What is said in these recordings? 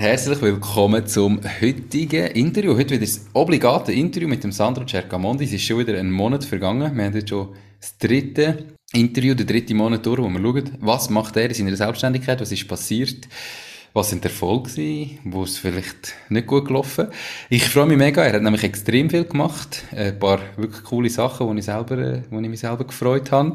Herzlich willkommen zum heutigen Interview. Heute wieder das obligate Interview mit dem Sandro Cercamondi. Es ist schon wieder ein Monat vergangen. Wir haben jetzt schon das dritte Interview, den dritten Monat durch, wo wir schauen, was macht er in seiner Selbstständigkeit, was ist passiert, was sind Erfolge wo es vielleicht nicht gut gelaufen. Ich freue mich mega, er hat nämlich extrem viel gemacht, ein paar wirklich coole Sachen, wo ich, selber, wo ich mich selber gefreut habe.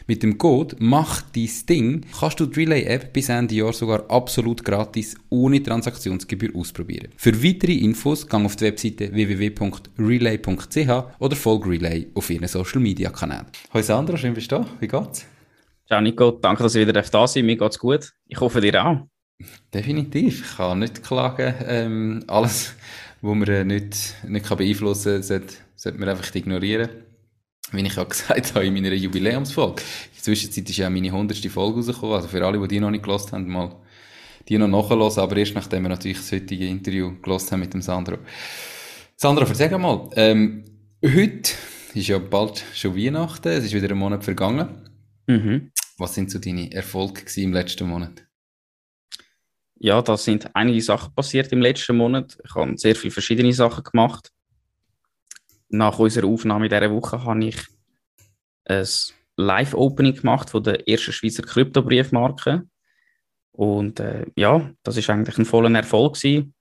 Mit dem Code Mach dein Ding kannst du die Relay-App bis Ende Jahr sogar absolut gratis ohne Transaktionsgebühr ausprobieren. Für weitere Infos gang auf die Webseite www.relay.ch oder folge Relay auf ihren Social Media Kanälen. Hallo Sandra, schön bist du da. Wie geht's? Ciao Nico, danke, dass ich wieder da sein Mir geht's gut. Ich hoffe dir auch. Definitiv. Ich kann nicht klagen. Ähm, alles, was man äh, nicht, nicht kann beeinflussen kann, sollte, sollte man einfach ignorieren wie ich ja gesagt habe in meiner Jubiläumsfolge. In der Zwischenzeit ist ja meine 100. Folge rausgekommen, also für alle, die die noch nicht gelost haben, mal die noch nachhören, aber erst nachdem wir natürlich das heutige Interview gelost haben mit dem Sandro. Sandro, erzähl mal, ähm, heute ist ja bald schon Weihnachten, es ist wieder ein Monat vergangen. Mhm. Was sind so deine Erfolge im letzten Monat? Ja, da sind einige Sachen passiert im letzten Monat. Ich habe sehr viele verschiedene Sachen gemacht nach unserer Aufnahme dieser Woche habe ich ein Live-Opening gemacht von der ersten Schweizer Kryptobriefmarke. Und äh, ja, das ist eigentlich ein voller Erfolg gewesen.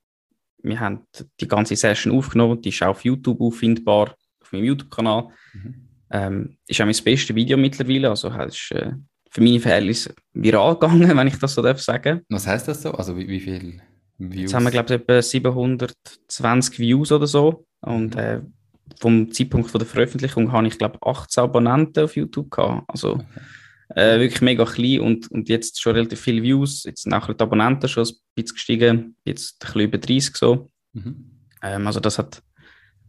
Wir haben die ganze Session aufgenommen, die ist auch auf YouTube auffindbar, auf meinem YouTube-Kanal. Mhm. Ähm, ist auch mein bestes Video mittlerweile, also es ist äh, für meine Verhältnisse viral gegangen, wenn ich das so darf sagen. Was heißt das so? Also wie, wie viel Views? Jetzt haben wir glaube ich etwa 720 Views oder so und mhm. äh, vom Zeitpunkt von der Veröffentlichung habe ich, glaube 18 Abonnenten auf YouTube gehabt. Also okay. äh, wirklich mega klein und, und jetzt schon relativ viele Views. Jetzt sind auch die Abonnenten schon ein bisschen gestiegen, jetzt ein bisschen über 30 so. Mhm. Ähm, also das hat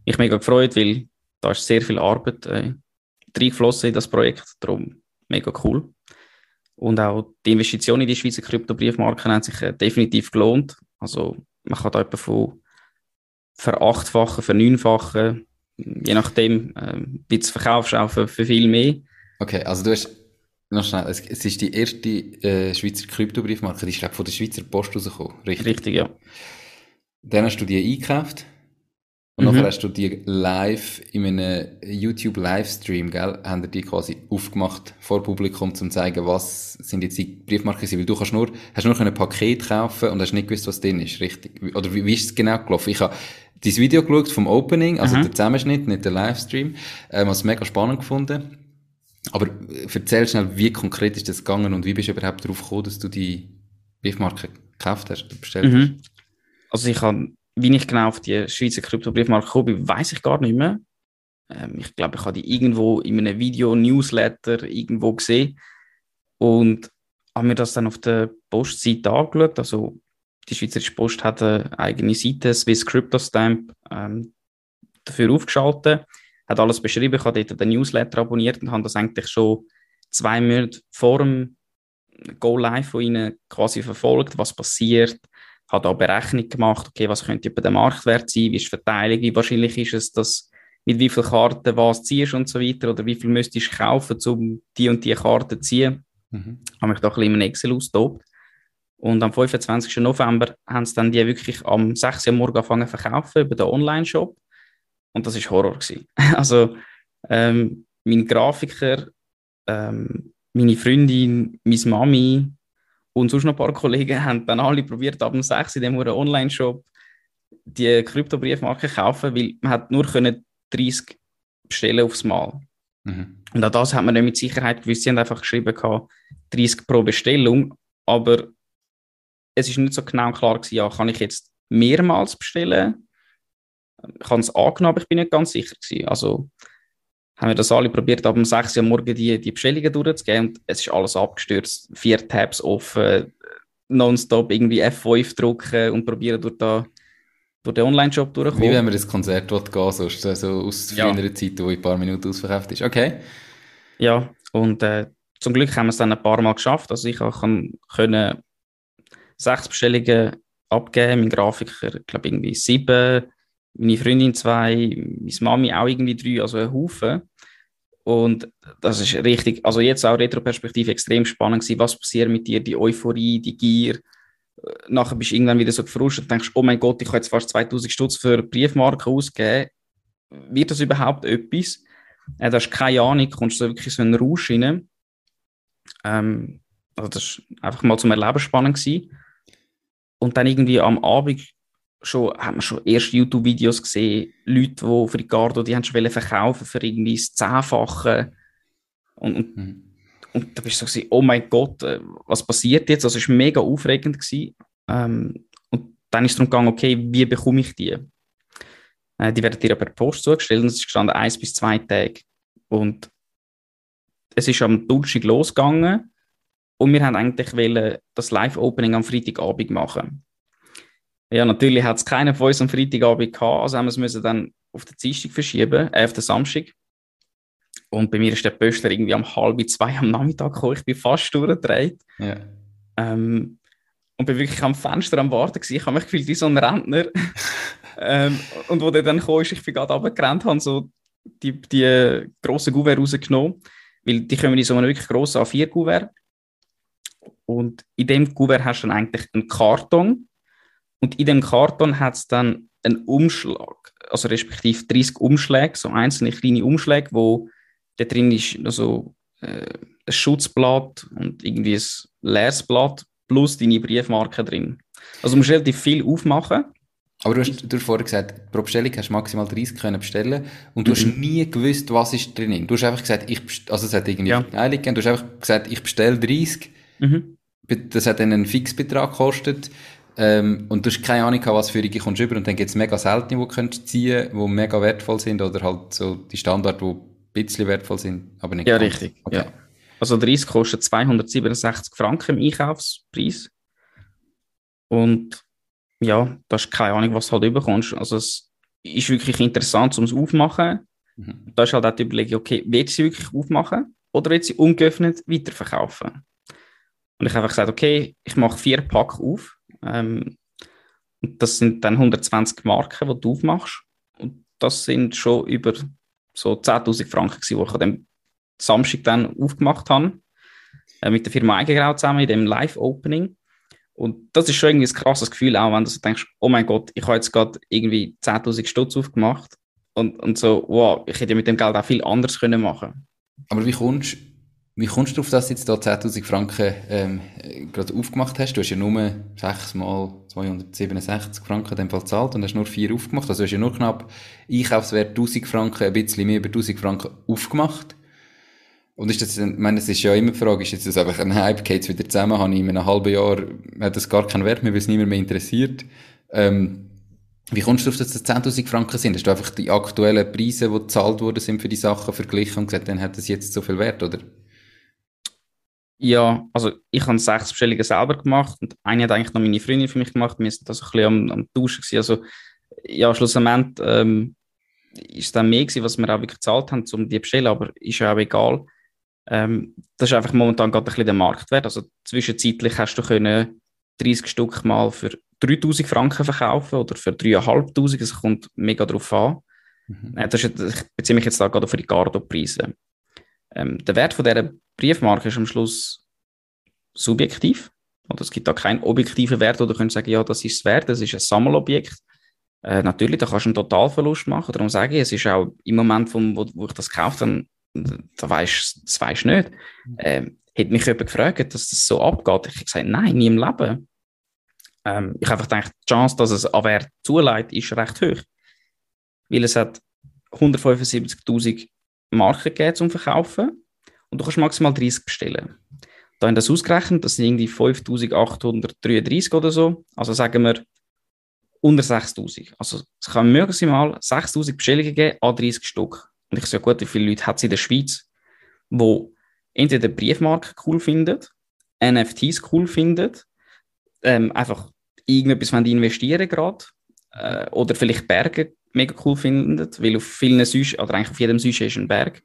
mich mega gefreut, weil da ist sehr viel Arbeit äh, reingeflossen in das Projekt. Darum mega cool. Und auch die Investition in die Schweizer Kryptobriefmarken hat sich äh, definitiv gelohnt. Also man kann da etwa von verachtfachen, verneunfachen je nachdem, äh, wie du es verkaufst, auch für, für, viel mehr. Okay, also du hast noch schnell, es, es ist die erste äh, Schweizer Kryptobriefmarke, die ist glaub, von der Schweizer Post rausgekommen, richtig? Richtig, ja. Dann hast du die eingekauft und mhm. nachher hast du die live in einem YouTube-Livestream, gell, haben die quasi aufgemacht vor Publikum, um zu zeigen, was sind jetzt die Briefmarken weil du kannst nur, hast nur ein Paket kaufen und hast nicht gewusst, was drin ist, richtig? Oder wie, wie ist es genau gelaufen? Ich habe dein Video geschaut vom Opening, also mhm. der Zusammenschnitt, nicht der Livestream, ähm, was mega spannend gefunden. Aber erzähl schnell, wie konkret ist das gegangen und wie bist du überhaupt darauf gekommen, dass du die Briefmarke gekauft hast oder bestellt mhm. hast? Also ich habe, wie ich genau auf die Schweizer Krypto-Briefmarke gekommen bin, weiß ich gar nicht mehr. Ähm, ich glaube, ich habe die irgendwo in einem Video, Newsletter irgendwo gesehen und habe mir das dann auf der Postseite angeschaut, also die Schweizerische Post hat eine eigene Seite, Swiss Crypto Stamp, ähm, dafür aufgeschaltet, hat alles beschrieben. Ich habe dort den Newsletter abonniert und habe das eigentlich schon zwei Monate vor dem Go Live von ihnen quasi verfolgt, was passiert, habe da Berechnung gemacht, okay, was könnte über den Marktwert sein, wie ist die Verteilung, wie wahrscheinlich ist es, dass mit wie vielen Karten was ziehst und so weiter oder wie viel müsstest du kaufen, um die und die Karten zu ziehen. Mhm. Habe mich da ein bisschen in Excel austobt. Und am 25. November haben sie dann die wirklich am 6. Uhr morgen angefangen zu verkaufen über den Online-Shop. Und das war Horror. Gewesen. Also, ähm, mein Grafiker, ähm, meine Freundin, meine Mami und sonst noch ein paar Kollegen haben dann alle probiert, ab dem 6. in dem Online-Shop die Kryptobriefmarke kaufen, weil man hat nur 30 bestellen aufs Mal. Mhm. Und auch das hat man nicht mit Sicherheit gewusst. Sie haben einfach geschrieben, 30 pro Bestellung, aber es ist nicht so genau klar gewesen, ja, kann ich jetzt mehrmals bestellen? Ich habe es angenommen, aber ich bin nicht ganz sicher gewesen. Also haben wir das alle probiert, ab um 6 Uhr morgen die, die Bestellungen durchzugehen und es ist alles abgestürzt. Vier Tabs offen, nonstop irgendwie F5 drücken und probieren durch, da, durch den Online-Shop durchzukommen. Wie wenn man das Konzert gehen sonst also aus ja. früheren Zeit, wo in ein paar Minuten ausverkauft ist. Okay. Ja, und äh, zum Glück haben wir es dann ein paar Mal geschafft. Also ich kann, können sechs Bestellungen abgeben, mein Grafiker, glaube irgendwie sieben, meine Freundin zwei, meine Mami auch irgendwie drei, also ein Haufen. Und das ist richtig, also jetzt auch Retroperspektive extrem spannend gewesen, was passiert mit dir, die Euphorie, die Gier. Nachher bist du irgendwann wieder so gefrustet und denkst, oh mein Gott, ich habe jetzt fast 2000 Stutz für Briefmarken ausgegeben. Wird das überhaupt etwas? Äh, da hast keine Ahnung, kommst du so wirklich so einen Rausch rein. Ähm, also das war einfach mal zum Erleben spannend gewesen. Und dann irgendwie am Abend schon, haben wir schon erste YouTube-Videos gesehen, Leute, die für Ricardo, die haben schon verkaufen für irgendwie das Zehnfache. Und, und, mhm. und da bist du so gewesen, oh mein Gott, äh, was passiert jetzt? Also es war mega aufregend. Gewesen. Ähm, und dann ist es darum gegangen, okay, wie bekomme ich die? Äh, die werden dir per Post zugestellt und es ist gestanden eins bis zwei Tage. Und es ist am Donnerstag losgegangen und wir haben eigentlich wollen das Live-Opening am Freitagabend machen. Ja, natürlich hat es keinen von uns am Freitagabend gehabt, also haben wir es dann auf den Dienstag verschieben, äh, auf den Samstag. Und bei mir ist der Pöster irgendwie um halb zwei am Nachmittag gekommen. Ich bin fast durchgedreht. Ja. Ähm, und bin wirklich am Fenster am Warten gewesen. Ich habe mich gefühlt wie so ein Rentner. ähm, und wo der dann kam, ist, ich bin gerade runtergerannt, habe so die, die grossen Gouverne rausgenommen, weil die kommen in so einem wirklich grossen A4-Gouverne. Und in dem Gouverne hast du dann eigentlich einen Karton und in dem Karton hat es dann einen Umschlag, also respektive 30 Umschläge, so einzelne kleine Umschläge, wo da drin ist also, äh, ein Schutzblatt und irgendwie ein leeres Blatt plus deine Briefmarke drin. Also du musst relativ viel aufmachen. Aber du hast, du hast vorher gesagt, pro Bestellung hast du maximal 30 können bestellen und du mhm. hast nie gewusst, was ist drin. Du hast einfach gesagt, ich also es hat irgendwie ja. Verteilung gegeben, du hast einfach gesagt, ich bestelle 30. Mhm. Das hat dann einen Fixbetrag gekostet. Ähm, und du hast keine Ahnung, was für dich kommst über und dann gibt es mega seltene, die du könntest ziehen, die mega wertvoll sind oder halt so die Standard, die ein bisschen wertvoll sind, aber nicht Ja, ganz. richtig. Okay. Ja. Also 30 kostet 267 Franken im Einkaufspreis. Und ja, da hast keine Ahnung, was du halt überkommst. Also es ist wirklich interessant, um es aufmachen. Mhm. Da ist halt auch die Überlegung, okay, willst du sie wirklich aufmachen oder willst du sie ungeöffnet weiterverkaufen? Und ich habe einfach gesagt, okay, ich mache vier Pack auf ähm, das sind dann 120 Marken, die du aufmachst. Und das sind schon über so 10.000 Franken, die ich an dem Samstag dann aufgemacht habe. Äh, mit der Firma Eigengrau zusammen in dem Live-Opening. Und das ist schon irgendwie ein krasses Gefühl, auch wenn du so denkst, oh mein Gott, ich habe jetzt gerade irgendwie 10.000 Stutz aufgemacht. Und, und so, wow, ich hätte mit dem Geld auch viel anders können machen Aber wie kommst du wie kommst du darauf, dass du jetzt da 10.000 Franken ähm, gerade aufgemacht hast? Du hast ja nur 6 mal 267 Franken in dem Fall gezahlt und hast nur 4 aufgemacht. Also du hast ja nur knapp Einkaufswert 1000 Franken, ein bisschen mehr über 1000 Franken aufgemacht. Und ist das, ich meine, es ist ja immer die Frage, ist jetzt einfach ein Hype, geht wieder zusammen, habe ich in einem halben Jahr, hat das gar keinen Wert mehr, weil es niemand mehr interessiert. Ähm, wie kommst du darauf, dass das 10.000 Franken sind? Hast du einfach die aktuellen Preise, die gezahlt worden sind für die Sachen verglichen und gesagt, dann hat das jetzt so viel Wert, oder? Ja, also ich habe sechs Bestellungen selber gemacht und eine hat eigentlich noch meine Freundin für mich gemacht. Wir sind da so ein bisschen am, am Tauschen gewesen. Also ja, schlussendlich ähm, ist es dann mehr gewesen, was wir auch wirklich gezahlt haben, um die zu bestellen, aber ist ja auch egal. Ähm, das ist einfach momentan gerade ein bisschen der Marktwert. Also zwischenzeitlich hast du können 30 Stück mal für 3000 Franken verkaufen oder für 3'500. Es kommt mega drauf an. Mhm. Äh, das ist, ich beziehe mich jetzt da gerade auf die Gardo-Preise. Ähm, der Wert von dieser Briefmarke ist am Schluss subjektiv. Oder es gibt da keinen objektiven Wert, wo du könntest sagen, ja, das ist es wert, das ist ein Sammelobjekt. Äh, natürlich, da kannst du einen Totalverlust machen. Darum sage ich, es ist auch im Moment, vom, wo, wo ich das gekauft habe, da weißt, du nicht. Ähm, hätte mich jemand gefragt, dass das so abgeht. Ich habe gesagt, nein, nie im Leben. Ähm, ich habe einfach gedacht, die Chance, dass es an Wert zuleitet, ist recht hoch. Weil es hat 175.000 Marken gegeben zum Verkaufen und du kannst maximal 30 bestellen. Da haben das ausgerechnet, das sind irgendwie 5833 oder so. Also sagen wir unter 6000. Also es kann maximal 6000 Bestellungen geben an 30 Stück. Und ich sage, gut, wie viele Leute hat es in der Schweiz, wo entweder Briefmarken cool finden, NFTs cool finden, ähm, einfach irgendetwas wollen investieren gerade äh, oder vielleicht Berge mega cool finden, weil auf vielen Süschen, oder eigentlich auf jedem Süschen ist ein Berg.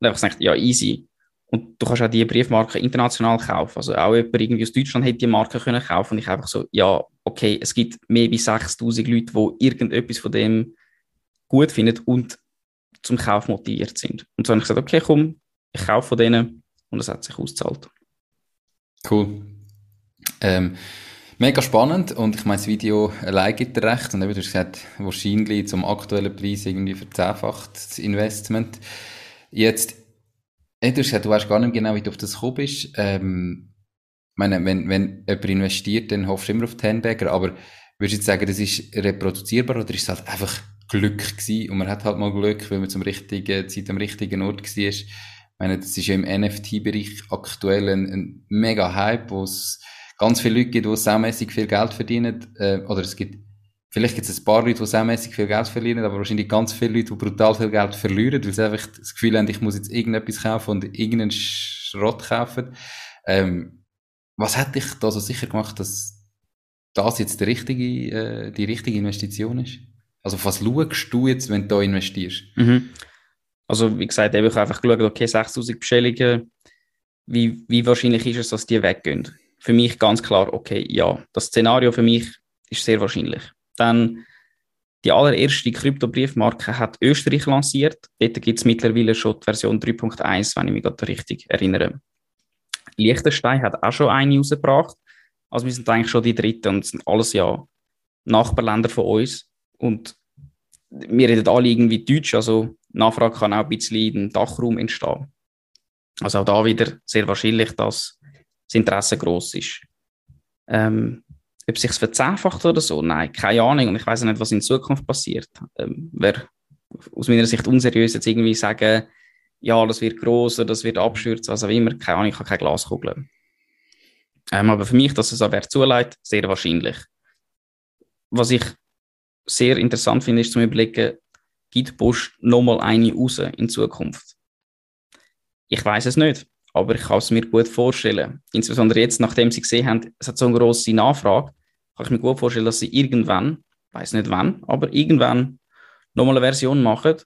Und ich gesagt, ja, easy. Und du kannst auch diese Briefmarken international kaufen. Also auch jemand irgendwie aus Deutschland hätte die Marke können kaufen. Und ich einfach so, ja, okay, es gibt mehr als 6000 Leute, die irgendetwas von dem gut finden und zum Kauf motiviert sind. Und so habe ich gesagt, okay, komm, ich kaufe von denen und es hat sich ausgezahlt. Cool. Ähm, mega spannend und ich meine, das Video allein gibt dir recht und eben, du hast gesagt, wahrscheinlich zum aktuellen Preis irgendwie verzehnfacht das Investment. Jetzt, du hast gesagt, du weißt gar nicht genau, wie du auf das gekommen bist. Ähm, meine, wenn, wenn jemand investiert, dann hoffst du immer auf die Handbagger, aber würdest du jetzt sagen, das ist reproduzierbar oder ist es halt einfach Glück gewesen und man hat halt mal Glück, weil man zum richtigen Zeit am richtigen Ort war. Ich meine, das ist ja im NFT-Bereich aktuell ein, ein mega Hype, wo es ganz viele Leute gibt, die saumässig viel Geld verdienen, äh, oder es gibt, vielleicht gibt es ein paar Leute, die saumässig viel Geld verdienen, aber wahrscheinlich ganz viele Leute, die brutal viel Geld verlieren, weil sie einfach das Gefühl haben, ich muss jetzt irgendetwas kaufen und irgendeinen Schrott kaufen. Ähm, was hat dich da so sicher gemacht, dass das jetzt die richtige, äh, die richtige Investition ist? Also was schaust du jetzt, wenn du da investierst? Mhm. Also wie gesagt, ich habe einfach geschaut, okay, 6000 Bestellungen, wie, wie wahrscheinlich ist es, dass die weggehen? Für mich ganz klar, okay, ja, das Szenario für mich ist sehr wahrscheinlich. Dann die allererste Krypto-Briefmarke hat Österreich lanciert. Dort gibt es mittlerweile schon die Version 3.1, wenn ich mich gerade richtig erinnere. Liechtenstein hat auch schon eine rausgebracht. Also wir sind eigentlich schon die dritte und sind alles ja Nachbarländer von uns. Und wir reden alle irgendwie Deutsch, also Nachfrage kann auch ein bisschen in den Dachraum entstehen. Also auch da wieder sehr wahrscheinlich, dass das Interesse groß ist. Ähm, ob sich verzehnfacht oder so, nein, keine Ahnung. Und ich weiß nicht, was in Zukunft passiert. Ähm, Wäre aus meiner Sicht unseriös jetzt irgendwie sagen, ja, das wird groß oder das wird abstürzen, also wie immer, keine Ahnung, ich habe keine Glaskugel. Ähm, aber für mich, dass es auch wer zuleitet, sehr wahrscheinlich. Was ich sehr interessant finde, ist zum Überlegen, gibt Bosch nochmal eine raus in Zukunft? Ich weiß es nicht, aber ich kann es mir gut vorstellen. Insbesondere jetzt, nachdem sie gesehen haben, es hat so eine grosse Nachfrage, kann ich mir gut vorstellen, dass sie irgendwann, weiß nicht wann, aber irgendwann nochmal eine Version machen.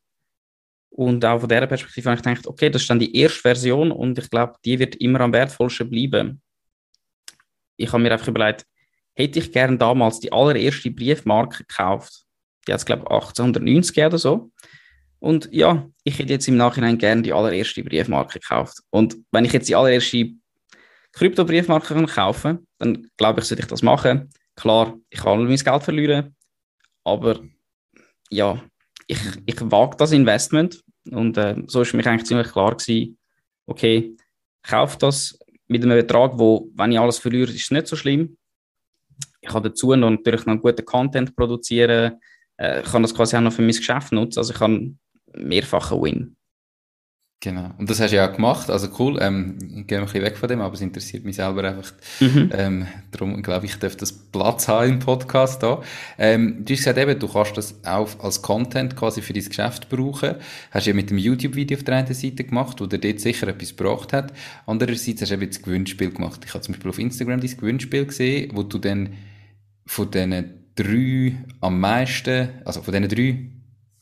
Und auch von dieser Perspektive habe ich gedacht, okay, das ist dann die erste Version und ich glaube, die wird immer am wertvollsten bleiben. Ich habe mir einfach überlegt, hätte ich gern damals die allererste Briefmarke gekauft. Die hat es, glaube ich, 1890 oder so. Und ja, ich hätte jetzt im Nachhinein gern die allererste Briefmarke gekauft. Und wenn ich jetzt die allererste Krypto-Briefmarke kaufen kann, dann glaube ich, sollte ich das machen. Klar, ich kann mein Geld verlieren, aber ja, ich, ich wage das Investment und äh, so ist für mich eigentlich ziemlich klar gewesen, okay, ich kaufe das mit einem Betrag, wo, wenn ich alles verliere, ist es nicht so schlimm. Ich kann dazu noch natürlich noch guten Content produzieren, äh, kann das quasi auch noch für mein Geschäft nutzen. Also ich kann mehrfachen Win. Genau. Und das hast du ja auch gemacht. Also cool. Ähm, ich gehe ein bisschen weg von dem, aber es interessiert mich selber einfach. Mhm. Ähm, darum glaube ich, ich darf das Platz haben im Podcast da. Ähm, du hast gesagt eben, du kannst das auch als Content quasi für dein Geschäft brauchen. Hast du ja mit dem YouTube-Video auf der einen Seite gemacht, wo dir dort sicher etwas gebracht hat. Andererseits hast du eben das Gewinnspiel gemacht. Ich habe zum Beispiel auf Instagram dein Gewinnspiel gesehen, wo du dann von diesen drei am meisten, also von diesen drei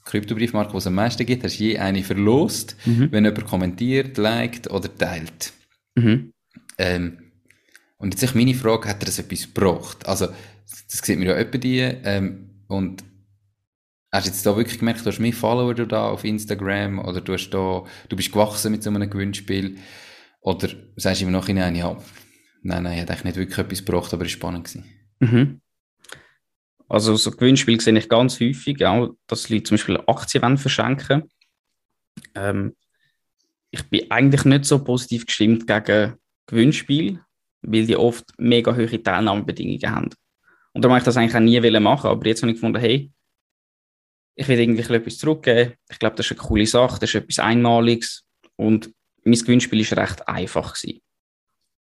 Kryptobriefmarken, die es am meisten gibt, hast du je eine verlost, mhm. wenn jemand kommentiert, liked oder teilt. Mhm. Ähm, und jetzt ist meine Frage, hat er das etwas gebraucht? Also, das sieht man ja etwa die, ähm, und hast du jetzt da wirklich gemerkt, du hast mehr Follower da auf Instagram, oder du hast da, du bist gewachsen mit so einem Gewinnspiel, oder sagst du im Nachhinein, ja, nein, nein, hat eigentlich nicht wirklich etwas gebraucht, aber es war spannend gewesen. Mhm. Also so Gewinnspiele sehe ich ganz häufig, auch, dass Leute zum Beispiel Aktien verschenken ähm, Ich bin eigentlich nicht so positiv gestimmt gegen Gewinnspiele, weil die oft mega hohe Teilnahmebedingungen haben. Und darum habe ich das eigentlich auch nie machen aber jetzt habe ich gefunden, hey, ich will irgendwie etwas zurückgeben. Ich glaube, das ist eine coole Sache, das ist etwas Einmaliges und mein Gewinnspiel war recht einfach. Gewesen.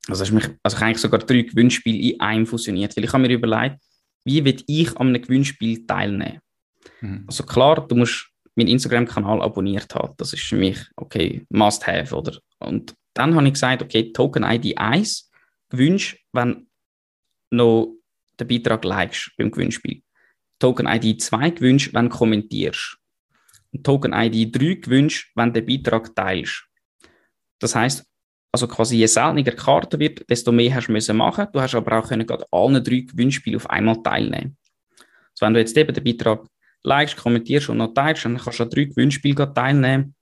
Also, mich, also ich habe eigentlich sogar drei Gewinnspiele in einem fusioniert, weil ich habe mir überlegt, wie will ich an einem Gewinnspiel teilnehmen? Mhm. Also klar, du musst meinen Instagram-Kanal abonniert haben. Das ist für mich, okay, must have, oder? Und dann habe ich gesagt, okay, Token ID 1 gewünscht, wenn noch den Beitrag likest beim Gewinnspiel. Token ID 2 gewünscht, wenn du kommentierst. Und Token ID 3 gewünscht, wenn du den Beitrag teilst. Das heißt, also quasi je seltener Karte wird, desto mehr hast du müssen machen. Du hast aber auch können gerade alle drei Gewinnspiele auf einmal teilnehmen. Also wenn du jetzt eben den Beitrag likest, kommentierst und noch teilst, dann kannst du an drei Gewinnspielen teilnehmen.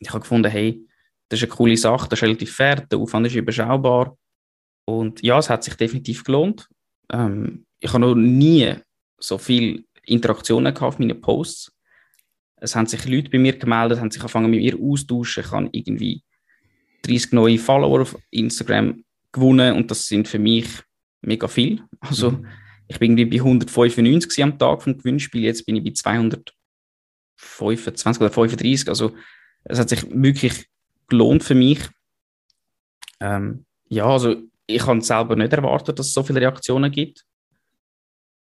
Ich habe gefunden, hey, das ist eine coole Sache, das ist relativ fair, der Aufwand ist überschaubar. Und ja, es hat sich definitiv gelohnt. Ähm, ich habe noch nie so viele Interaktionen gehabt auf meinen Posts. Es haben sich Leute bei mir gemeldet, haben sich angefangen mit mir austauschen. Ich habe irgendwie 30 neue Follower auf Instagram gewonnen und das sind für mich mega viel. Also mhm. ich bin irgendwie bei 195 am Tag vom Gewinnspiel, jetzt bin ich bei 225 oder 35. Also es hat sich wirklich gelohnt für mich. Ähm, ja, also ich habe selber nicht erwartet, dass es so viele Reaktionen gibt.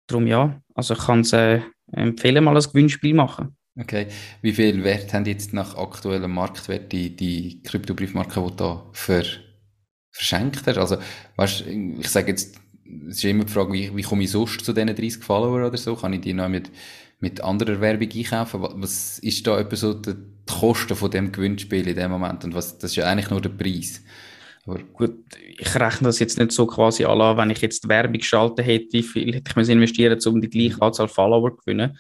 Darum ja, also ich kann es äh, empfehlen, mal ein Gewinnspiel machen. Okay. Wie viel Wert haben jetzt nach aktuellem Marktwert die, die Kryptobriefmarken, die da ver, verschenkt hast? Also, weißt, ich sage jetzt, es ist immer die Frage, wie, wie komme ich sonst zu diesen 30 Follower oder so? Kann ich die noch mit, mit anderer Werbung einkaufen? Was ist da etwa so die Kosten von dem Gewinnspiel in dem Moment? Und was, das ist ja eigentlich nur der Preis. Aber gut, ich rechne das jetzt nicht so quasi an, wenn ich jetzt Werbung geschalten hätte, wie viel hätte ich investieren um die gleiche Anzahl Follower zu gewinnen.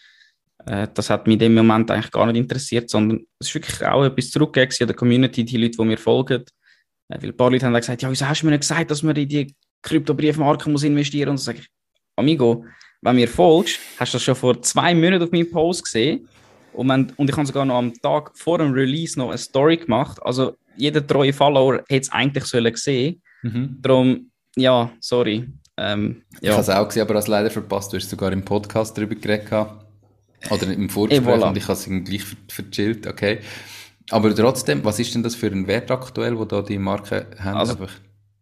Äh, das hat mich in dem Moment eigentlich gar nicht interessiert, sondern es ist wirklich auch etwas zurückgegeben in der Community, die Leute, die mir folgen. Äh, weil ein paar Leute haben gesagt, ja, wieso hast du mir nicht gesagt, dass man in die Kryptobriefmarken muss investieren muss? Und dann sage ich, Amigo, wenn mir folgst, hast du das schon vor zwei Monaten auf meinem Post gesehen. Und, wenn, und ich habe sogar noch am Tag vor dem Release noch eine Story gemacht. Also jeder treue Follower hätte es eigentlich sollen gesehen. Mhm. Darum, ja, sorry. Ähm, ja. Ich habe es auch gesehen, aber es leider verpasst. Du hast sogar im Podcast darüber geredet. Oder im Vorgespräch voilà. und ich habe es gleich verchillt, okay. Aber trotzdem, was ist denn das für ein Wert aktuell, wo da die Marken haben? Also,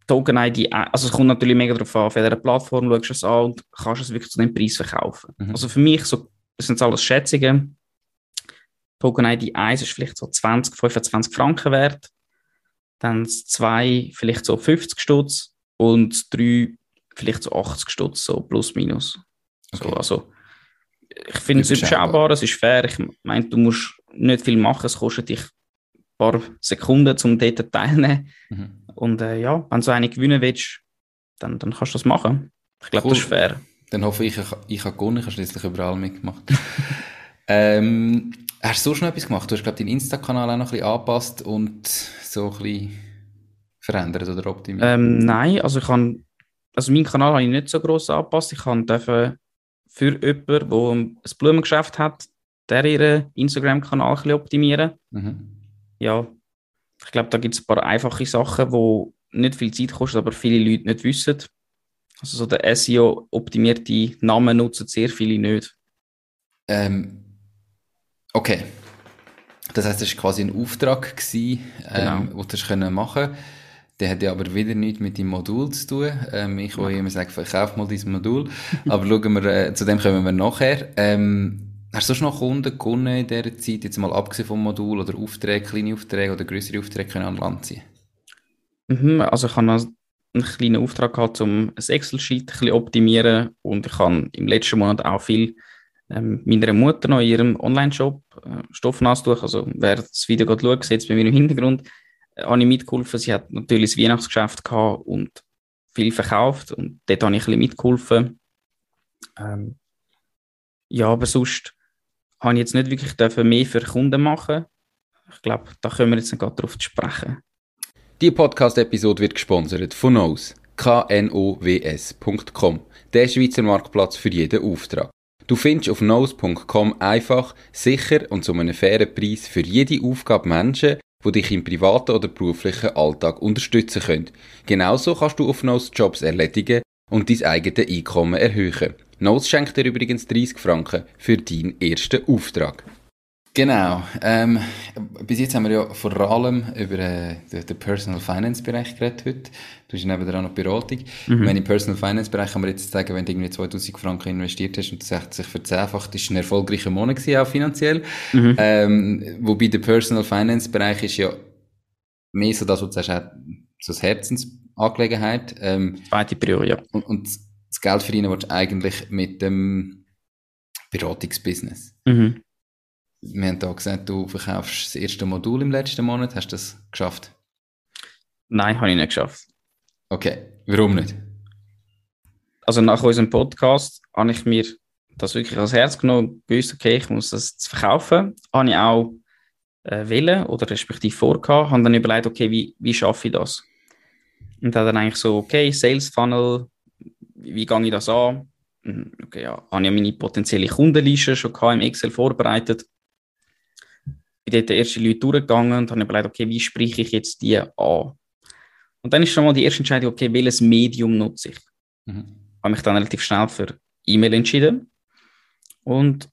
Token ID, also es kommt natürlich mega darauf an, auf welcher Plattform schaust du es an und kannst es wirklich zu dem Preis verkaufen. Mhm. Also für mich, so, das sind alles Schätzungen. Token ID 1 ist vielleicht so 20, 25 Franken wert. Dann 2 vielleicht so 50 Stutz und 3 vielleicht so 80 Stutz, so plus minus. Okay. So, also ich finde es überschaubar, es ist fair. Ich meine, du musst nicht viel machen, es kostet dich ein paar Sekunden, um dort teilzunehmen. Mhm. Und äh, ja, wenn du eine gewinnen willst, dann, dann kannst du das machen. Ich glaube, cool. das ist fair. Dann hoffe ich, ich, ich habe gewonnen, ich habe schließlich überall mitgemacht. ähm, hast du so schon etwas gemacht? Du hast, glaube ich, deinen Insta-Kanal auch noch ein bisschen angepasst und so ein bisschen verändert oder optimiert? Ähm, nein, also ich habe, also meinen Kanal habe ich nicht so gross angepasst. Ich habe für jemanden, der ein Blumengeschäft hat, der ihren Instagram-Kanal ein optimieren. Mhm. Ja, ich glaube, da gibt es ein paar einfache Sachen, die nicht viel Zeit kosten, aber viele Leute nicht wissen. Also so der SEO-optimierte Namen nutzen sehr viele nicht. Ähm, okay. Das heißt, das war quasi ein Auftrag, gewesen, ähm, genau. den du machen konntest. Der hat ja aber wieder nichts mit dem Modul zu tun. Ähm, ich will immer sagen, verkauf mal dieses Modul. aber schauen wir, äh, zu dem kommen wir nachher. Ähm, hast du schon noch Kunden gewonnen in dieser Zeit, jetzt mal abgesehen vom Modul oder Aufträge, kleine Aufträge oder größere Aufträge können an Land ziehen? Mhm, also ich habe einen kleinen Auftrag gehabt, um ein Excel-Sheet ein optimieren und ich habe im letzten Monat auch viel ähm, meiner Mutter noch in ihrem Online-Shop äh, Stoffnastuch, also wer das Video gerade schaut, sieht es bei mir im Hintergrund, habe ich mitgeholfen. Sie hat natürlich das Weihnachtsgeschäft gehabt und viel verkauft und dort habe ich ein bisschen mitgeholfen. Ähm, ja, aber sonst habe ich jetzt nicht wirklich mehr für Kunden machen. Ich glaube, da können wir jetzt nicht gerade darauf sprechen. Die Podcast-Episode wird gesponsert von Knows, knows.com, der Schweizer Marktplatz für jeden Auftrag. Du findest auf knows.com einfach, sicher und zu einem fairen Preis für jede Aufgabe Menschen, die dich im privaten oder beruflichen Alltag unterstützen können. Genauso kannst du auf Nose Jobs erledigen und dein eigenes Einkommen erhöhen. Notes schenkt dir übrigens 30 Franken für deinen ersten Auftrag. Genau. Ähm, bis jetzt haben wir ja vor allem über äh, den, den Personal Finance Bereich geredet heute. Du hast nebenan noch Beratung. Mhm. Wenn im Personal Finance Bereich kann man jetzt sagen, wenn du irgendwie 2000 Franken investiert hast und das hat sich verzehnfacht, ist ein erfolgreicher Monat gewesen, auch finanziell. Mhm. Ähm, wobei der Personal Finance Bereich ist ja mehr so das, was du sagst, so eine Herzensangelegenheit. Ähm, Zweite Prior, ja. Und, und das Geld verdienen willst du eigentlich mit dem Beratungsbusiness. Mhm. Wir haben da gesagt, du verkaufst das erste Modul im letzten Monat. Hast du das geschafft? Nein, habe ich nicht geschafft. Okay, warum nicht? Also nach unserem Podcast habe ich mir das wirklich als Herz genommen, gewusst, okay, ich muss das verkaufen. Habe ich auch äh, wählen oder respektive vorgehabt, habe dann überlegt, okay, wie, wie schaffe ich das? Und habe dann eigentlich so, okay, Sales Funnel, wie gehe ich das an? Hm, okay, ja, habe ich meine potenzielle Kundenliste schon im Excel vorbereitet bin dort die ersten Leute durchgegangen und habe überlegt, okay, wie spreche ich jetzt die an? Und dann ist schon mal die erste Entscheidung, okay, welches Medium nutze ich? Mhm. Habe mich dann relativ schnell für E-Mail entschieden und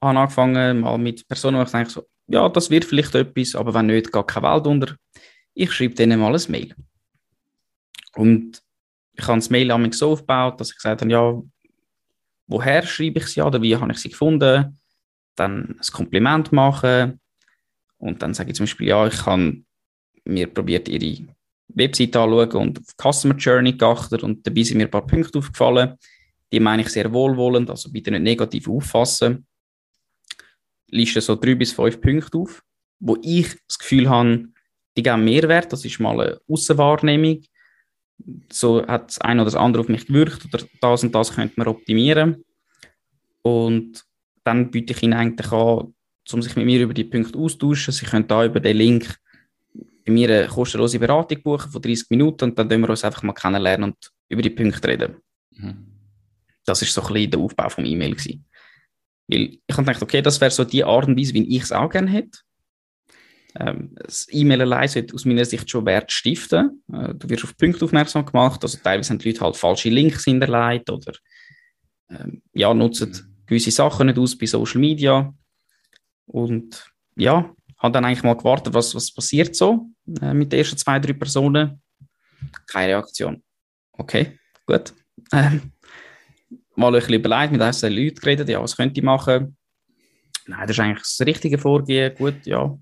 habe angefangen mal mit Personen, wo ich denke so, ja, das wird vielleicht etwas, aber wenn nicht, geht keine Welt unter. Ich schreibe denen mal ein Mail. Und ich habe das Mail an so aufgebaut, dass ich gesagt habe, ja, woher schreibe ich sie oder wie habe ich sie gefunden? Dann ein Kompliment machen, und dann sage ich zum Beispiel, ja, ich habe mir probiert, ihre Webseite anschauen und auf Customer Journey geachtet und dabei sind mir ein paar Punkte aufgefallen. Die meine ich sehr wohlwollend, also bitte nicht negativ auffassen. Liste so drei bis fünf Punkte auf, wo ich das Gefühl habe, die geben Mehrwert. Das ist mal eine Außenwahrnehmung. So hat das eine oder das andere auf mich gewirkt oder das und das könnte man optimieren. Und dann biete ich ihnen eigentlich an, um sich mit mir über die Punkte austauschen. Sie können da über den Link bei mir eine kostenlose Beratung buchen von 30 Minuten und dann können wir uns einfach mal kennenlernen und über die Punkte reden. Mhm. Das ist so ein bisschen der Aufbau vom E-Mail gewesen. Weil ich habe gedacht, okay, das wäre so die Art und Weise, wie ich es auch gerne hätte. Ähm, das E-Mail allein sollte aus meiner Sicht schon Wert stiften. Äh, du wirst auf Punkte aufmerksam gemacht, also teilweise haben die Leute halt falsche Links hinterlegt oder ähm, ja, nutzen mhm. gewisse Sachen nicht aus bei Social Media. Und ja, habe dann eigentlich mal gewartet, was, was passiert so äh, mit den ersten zwei, drei Personen. Keine Reaktion. Okay, gut. Ähm, mal ein bisschen überlegt, mit einzelnen Leuten geredet, ja, was könnte ich machen? Nein, das ist eigentlich das richtige Vorgehen. Gut, ja.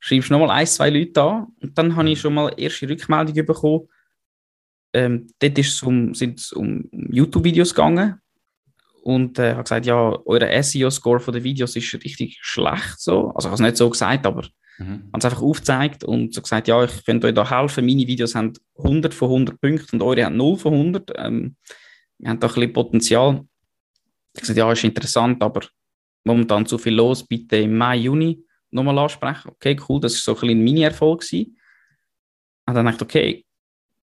Schreibst nochmal ein, zwei Leute an und dann habe ich schon mal erste Rückmeldung bekommen. Ähm, dort ist es um, sind es um YouTube-Videos gegangen, und äh, hat gesagt, ja, euer SEO-Score von den Videos ist richtig schlecht. So. Also ich habe es nicht so gesagt, aber mhm. haben es einfach aufgezeigt und so gesagt, ja, ich könnte euch da helfen. Meine Videos haben 100 von 100 Punkten und eure haben 0 von 100. Ähm, wir haben da ein bisschen Potenzial. Ich habe gesagt, ja, ist interessant, aber momentan zu viel los. Bitte im Mai, Juni nochmal ansprechen. Okay, cool, das war so ein bisschen ein Mini-Erfolg. Und dann dachte ich, okay,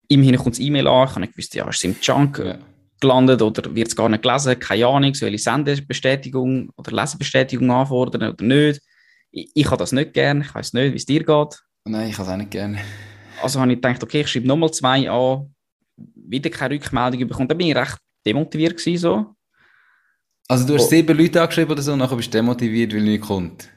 immerhin kommt das E-Mail an. Ich habe gewusst, ja, ist es im Junk? Ja gelandet oder wird es gar nicht gelesen? Keine Ahnung, soll ich Sendebestätigung oder Lesebestätigung anfordern oder nicht? Ich, ich habe das nicht gerne, ich weiß nicht, wie es dir geht. Nein, ich habe es auch nicht gerne. Also habe ich gedacht, okay, ich schreibe nochmal zwei an, wieder keine Rückmeldung bekommen. Dann bin ich recht demotiviert gewesen, so. Also du hast oh. sieben Leute angeschrieben oder so, und nachher bist du demotiviert, weil nichts kommt?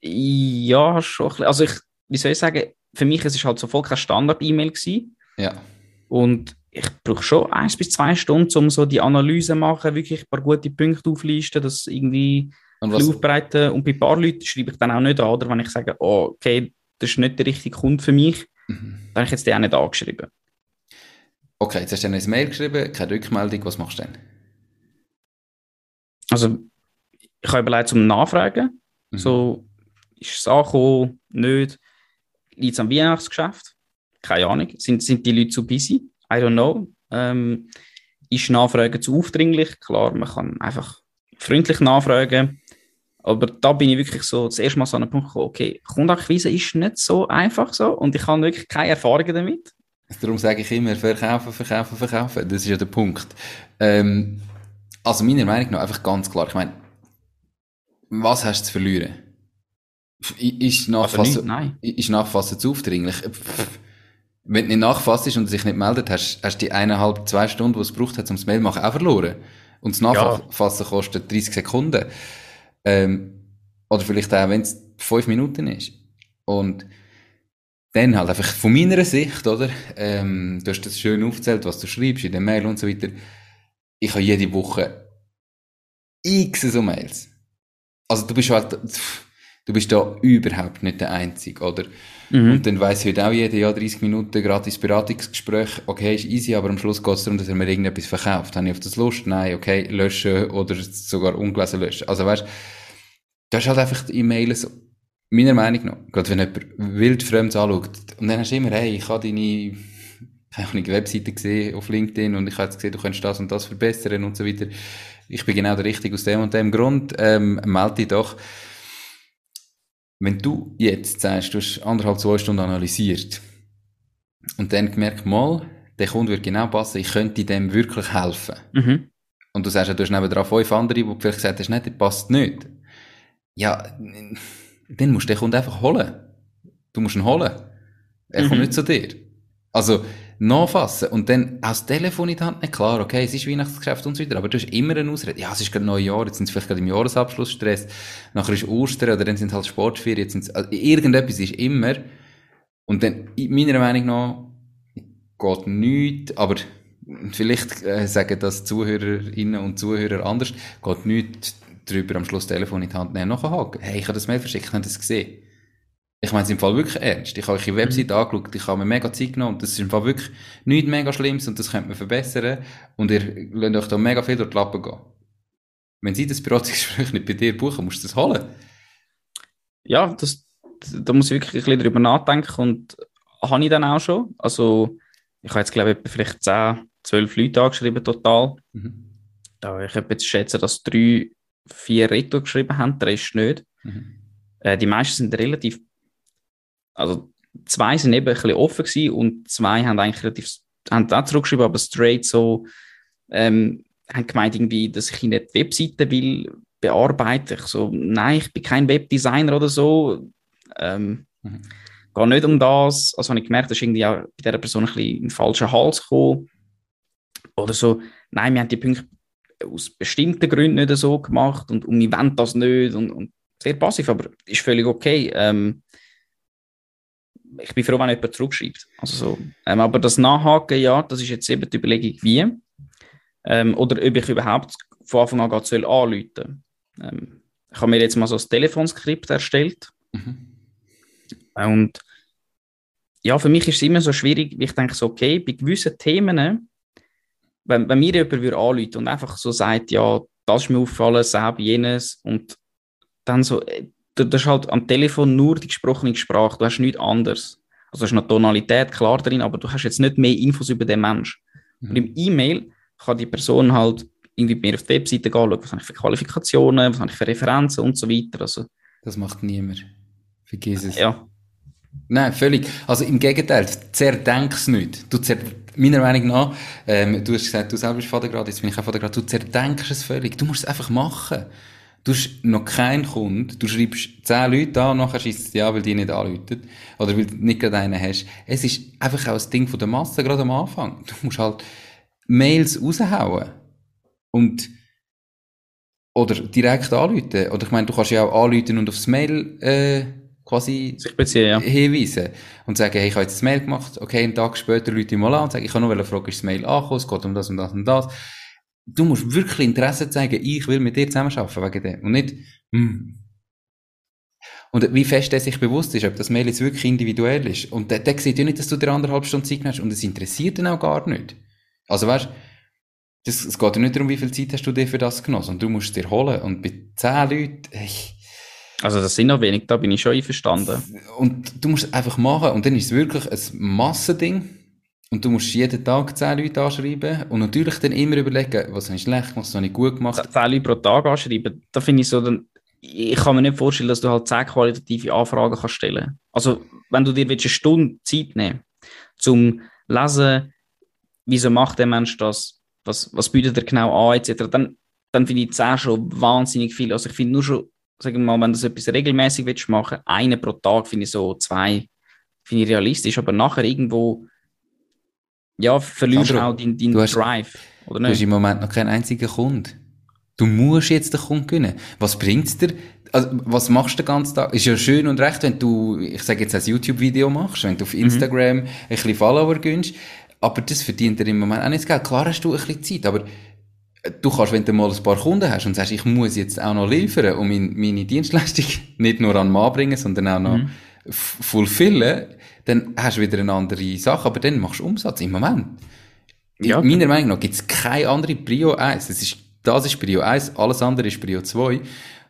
Ja, schon ein bisschen. Also ich, wie soll ich sagen, für mich ist es halt so voll kein Standard-E-Mail gewesen. Ja. Und ich brauche schon eins bis zwei Stunden, um so die Analyse zu machen, wirklich ein paar gute Punkte auflisten, das irgendwie und was, aufbereiten. Und bei ein paar Leuten schreibe ich dann auch nicht an, oder wenn ich sage, oh, okay, das ist nicht der richtige Kunde für mich, mhm. dann habe ich jetzt die auch nicht angeschrieben. Okay, jetzt hast du ein Mail geschrieben, keine Rückmeldung, was machst du denn? Also, ich habe überlegt, zum Nachfragen. Mhm. So, ist es angekommen, nicht? Liegt es am Weihnachtsgeschäft? Keine Ahnung. Sind, sind die Leute zu busy? I don't know. Ähm, ist Nachfragen zu aufdringlich? Klar, man kann einfach freundlich nachfragen. Aber da bin ich wirklich so das erste Mal so an den Punkt gekommen, okay, Kundenakquise ist nicht so einfach so und ich habe wirklich keine Erfahrungen damit. Darum sage ich immer, verkaufen, verkaufen, verkaufen. Das ist ja der Punkt. Ähm, also meiner Meinung nach einfach ganz klar. Ich meine, was hast du zu verlieren? Ist Nachfassen, also nicht, nein. ist Nachfassen zu aufdringlich? Pff wenn du nicht nachfasst und sich nicht meldet, hast, hast du die eineinhalb, zwei Stunden, die es braucht hat, um das Mail machen, auch verloren. Und das Nachfassen ja. kostet 30 Sekunden. Ähm, oder vielleicht auch, wenn es fünf Minuten ist. Und dann halt einfach von meiner Sicht, oder? Ähm, du hast das schön aufgezählt, was du schreibst in der Mail und so weiter. Ich habe jede Woche x so Mails. Also du bist halt, du bist da überhaupt nicht der Einzige, oder? Mhm. Und dann weiss heute auch jeder, ja, 30 Minuten gratis Beratungsgespräch, okay, ist easy, aber am Schluss geht es darum, dass er mir irgendetwas verkauft. Habe ich auf das Lust? Nein, okay, löschen oder sogar ungelesen löschen. Also weißt, du hast halt einfach die E-Mails, meiner Meinung nach, gerade wenn jemand wildfremd anschaut, und dann hast du immer, hey, ich habe deine, habe eine Webseite gesehen auf LinkedIn und ich habe jetzt gesehen, du kannst das und das verbessern und so weiter. Ich bin genau der Richtige aus dem und dem Grund, ähm, melde dich doch. Wenn du jetzt sagst, du hast anderthalb, zwei Stunden analysiert und dann gemerkt, mal, der Kunde wird genau passen, ich könnte dem wirklich helfen. Mhm. Und du sagst, du hast nebenan fünf andere, wo du vielleicht gesagt hast, nein, der passt nicht. Ja, dann musst du den Kunden einfach holen. Du musst ihn holen. Er mhm. kommt nicht zu dir. Also, nachfassen und dann aus Telefon in die Hand nehmen. Klar, okay, es ist Weihnachtsgeschäft und so weiter, aber du hast immer eine Ausrede. Ja, es ist gerade Neujahr, jetzt sind sie vielleicht gerade im Jahresabschluss Stress, nachher ist Ostern oder dann sind halt Sportferien, jetzt sind also irgendetwas ist immer. Und dann, meiner Meinung nach, geht nichts, aber vielleicht äh, sagen das Zuhörerinnen und Zuhörer anders, geht nichts drüber am Schluss Telefon in die Hand nehmen, nachhaken. Hey, ich habe das Mail verschickt, ich habe das gesehen. Ich meine es im Fall wirklich ernst. Ich habe eure Website mhm. angeschaut, ich habe mir mega Zeit genommen und das ist im Fall wirklich nichts mega Schlimmes und das könnte man verbessern und ihr lasst euch da mega viel durch die Lappen gehen. Wenn sie das Beratungsgespräch nicht bei dir buchen, musst du das holen. Ja, das, da muss ich wirklich ein bisschen drüber nachdenken und habe ich dann auch schon. Also ich habe jetzt glaube ich vielleicht 10, 12 Leute angeschrieben total. Mhm. Da ich habe jetzt schätzen, dass drei, vier Reto geschrieben haben, der Rest nicht. Mhm. Äh, die meisten sind relativ also zwei sind eben ein bisschen offen gewesen und zwei haben eigentlich relativ, haben auch zurückgeschrieben, aber straight so, ähm, haben gemeint irgendwie, dass ich ihnen die Webseite will bearbeiten. Ich so, nein, ich bin kein Webdesigner oder so. Ähm, mhm. Gar nicht um das. Also habe ich gemerkt, dass irgendwie auch bei dieser Person ein bisschen in den falschen Hals gekommen. Oder so, nein, wir haben die Punkte aus bestimmten Gründen nicht so gemacht und, und wir wollen das nicht und, und sehr passiv, aber ist völlig okay. Ähm, ich bin froh, wenn jemand zurückschreibt. Also so. Ähm, aber das Nachhaken, ja, das ist jetzt eben die Überlegung, wie. Ähm, oder ob ich überhaupt von Anfang an soll anrufen ähm, Ich habe mir jetzt mal so ein Telefonskript erstellt. Mhm. Und ja, für mich ist es immer so schwierig, ich denke so, okay, bei gewissen Themen, wenn, wenn mir jemand würde anrufen und einfach so sagt, ja, das ist mir aufgefallen, selber jenes, und dann so, du hast halt am Telefon nur die gesprochene Sprache, du hast nichts anderes. Also du hast noch Tonalität klar drin, aber du hast jetzt nicht mehr Infos über den Mensch. Mhm. Und im E-Mail kann die Person halt irgendwie mehr auf die Webseite gehen, schauen, was habe ich für Qualifikationen, was habe ich für Referenzen und so weiter. Also, das macht niemand. Vergiss es. Ja. Nein, völlig. Also im Gegenteil, zerdenk es nicht. Du zer meiner Meinung nach, ähm, du hast gesagt, du selber bist Vatergrad, jetzt bin ich auch Vatergrad, du zerdenkst es völlig. Du musst es einfach machen. Du hast noch keinen Kunden, du schreibst zehn Leute an, nachher schießt es ja, weil die nicht anrufen. Oder weil du nicht gerade einen hast. Es ist einfach auch ein Ding von der Masse, gerade am Anfang. Du musst halt Mails raushauen. Und, oder direkt anrufen. Oder ich meine, du kannst ja auch anrufen und aufs Mail, äh, quasi beziehen, ja. hinweisen. Und sagen, hey, ich habe jetzt ein Mail gemacht, okay, einen Tag später ich mal an und sage, ich kann nur fragen, ist das Mail angekommen, es geht um das und das und das du musst wirklich Interesse zeigen, ich will mit dir zusammenarbeiten wegen dem. Und nicht, hm. Und wie fest er sich bewusst ist, ob das Mail jetzt wirklich individuell ist. Und der, der sieht ja nicht, dass du dir anderthalb Stunden Zeit hast. Und es interessiert ihn auch gar nicht. Also weißt, das, es geht ja nicht darum, wie viel Zeit hast du dir für das genossen. Und du musst es dir holen. Und bei zehn Leuten, ey, also das sind noch wenig, da bin ich schon einverstanden. Und du musst es einfach machen. Und dann ist es wirklich ein Massending. Und du musst jeden Tag zehn Leute anschreiben und natürlich dann immer überlegen, was habe ich schlecht gemacht, was habe ich gut gemacht. Zehn Leute pro Tag anschreiben, da finde ich so, dann, ich kann mir nicht vorstellen, dass du halt zehn qualitative Anfragen kannst stellen. Also, wenn du dir eine Stunde Zeit nehmen zum Lesen, wieso macht der Mensch das, was, was bietet er genau an, etc., dann, dann finde ich zehn schon wahnsinnig viel. Also ich finde nur schon, sagen wir mal, wenn du etwas regelmäßig willst machen, einen pro Tag finde ich so, zwei finde ich realistisch, aber nachher irgendwo ja, verlierst Sandro, auch deinen dein hast- Drive, oder Du hast nicht? im Moment noch keinen einzigen Kunden. Du musst jetzt den Kunden gewinnen. Was bringt's dir? Also, was machst du den ganzen Tag? Ist ja schön und recht, wenn du, ich sage jetzt ein YouTube-Video machst, wenn du auf Instagram ein bisschen Follower gönnst. Aber das verdient dir im Moment auch nicht Geld. Klar hast du ein bisschen Zeit, aber du kannst, wenn du mal ein paar Kunden hast und sagst, ich muss jetzt auch noch liefern und mein, meine Dienstleistung nicht nur an den Mann bringen, sondern auch noch f- fulfillen, dann hast du wieder eine andere Sache, aber dann machst du Umsatz im Moment. Ja. Meiner Meinung nach gibt es keine andere Prio 1. Das ist, das ist Prio 1, alles andere ist Prio 2.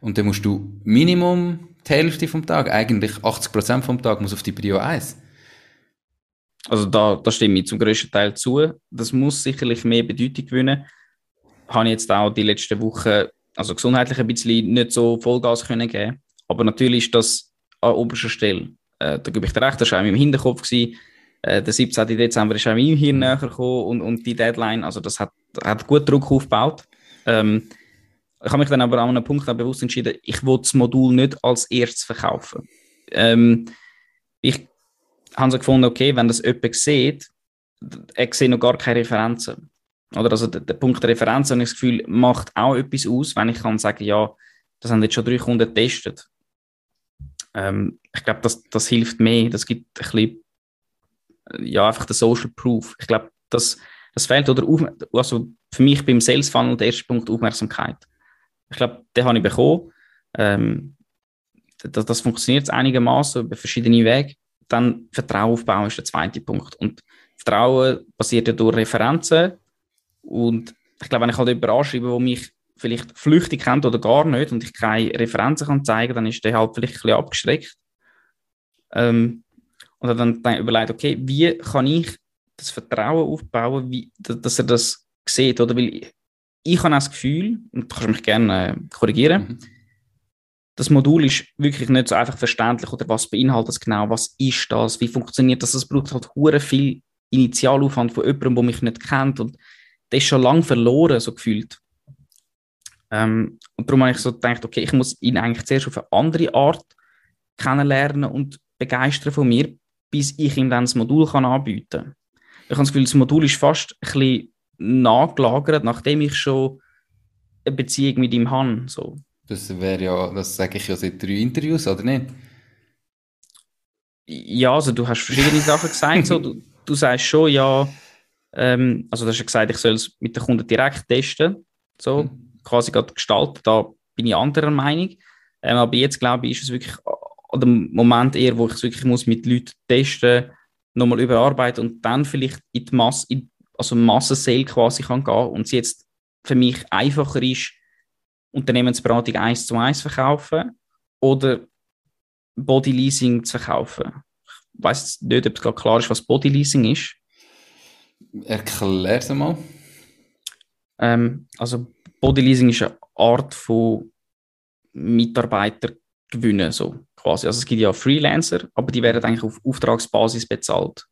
Und dann musst du Minimum die Hälfte vom Tag, eigentlich 80% vom Tag muss auf die Prio 1. Also da, da stimme ich zum grössten Teil zu. Das muss sicherlich mehr Bedeutung gewinnen. Habe ich jetzt auch die letzten Wochen, also gesundheitlich ein bisschen nicht so Vollgas können geben. Aber natürlich ist das an oberster Stelle. Äh, da gebe ich dir recht, das war auch meinem Hinterkopf. Gewesen. Äh, der 17. Dezember ist auch in meinem Hirn näher gekommen und, und die Deadline, also das hat, hat gut Druck aufgebaut. Ähm, ich habe mich dann aber an einem Punkt bewusst entschieden, ich will das Modul nicht als erstes verkaufen. Ähm, ich habe so gefunden, okay, wenn das jemand sieht, er sieht noch gar keine Referenzen. Oder also der, der Punkt der Referenzen, habe ich das Gefühl, macht auch etwas aus, wenn ich kann sagen, ja, das haben jetzt schon drei Kunden getestet. Ähm, ich glaube, das, das hilft mehr. Das gibt ein bisschen, äh, ja, einfach den Social Proof. Ich glaube, das, das fehlt, oder auf, also für mich beim Sales Funnel der erste Punkt Aufmerksamkeit. Ich glaube, den habe ich bekommen. Ähm, das, das funktioniert einigermaßen über verschiedene Wege. Dann Vertrauen aufbauen ist der zweite Punkt. Und Vertrauen basiert ja durch Referenzen. Und ich glaube, wenn ich halt jemanden anschreibe, der mich vielleicht flüchtig kennt oder gar nicht und ich keine Referenzen kann zeigen, dann ist der halt vielleicht ein bisschen abgeschreckt. Ähm, und dann, dann überlegt, okay, wie kann ich das Vertrauen aufbauen, wie, dass er das sieht, oder? Weil ich, ich habe auch das Gefühl, und du kannst mich gerne äh, korrigieren, Mhm. das Modul ist wirklich nicht so einfach verständlich oder was beinhaltet es genau, was ist das, wie funktioniert das, es braucht halt hure viel Initialaufwand von jemandem, der mich nicht kennt und der ist schon lange verloren, so gefühlt. Ähm, und darum habe ich so gedacht, okay, ich muss ihn eigentlich zuerst auf eine andere Art kennenlernen und begeistern von mir, bis ich ihm dann das Modul kann anbieten kann. Ich habe das Gefühl, das Modul ist fast ein bisschen nachgelagert, nachdem ich schon eine Beziehung mit ihm habe. So. Das wäre ja, das sage ich ja seit drei Interviews, oder nicht? Ja, also du hast verschiedene Sachen gesagt. So. Du, du sagst schon, ja, ähm, also du hast ja gesagt, ich soll es mit den Kunden direkt testen. So, Mhm. Quasi gerade gestalten. Da bin ich anderer Meinung. Ähm, aber jetzt glaube ich, ist es wirklich an dem Moment eher, wo ich es wirklich muss mit Leuten testen, nochmal überarbeiten und dann vielleicht in die Masse, in, also Massensale quasi kann gehen und es jetzt für mich einfacher ist, Unternehmensberatung eins zu eins verkaufen oder Bodyleasing zu verkaufen. Ich weiß nicht, ob es gerade klar ist, was Bodyleasing ist. Erklär's mal. Ähm, also Bodyleasing ist eine Art von Mitarbeiter gewinnen, so quasi. Also es gibt ja Freelancer, aber die werden eigentlich auf Auftragsbasis bezahlt.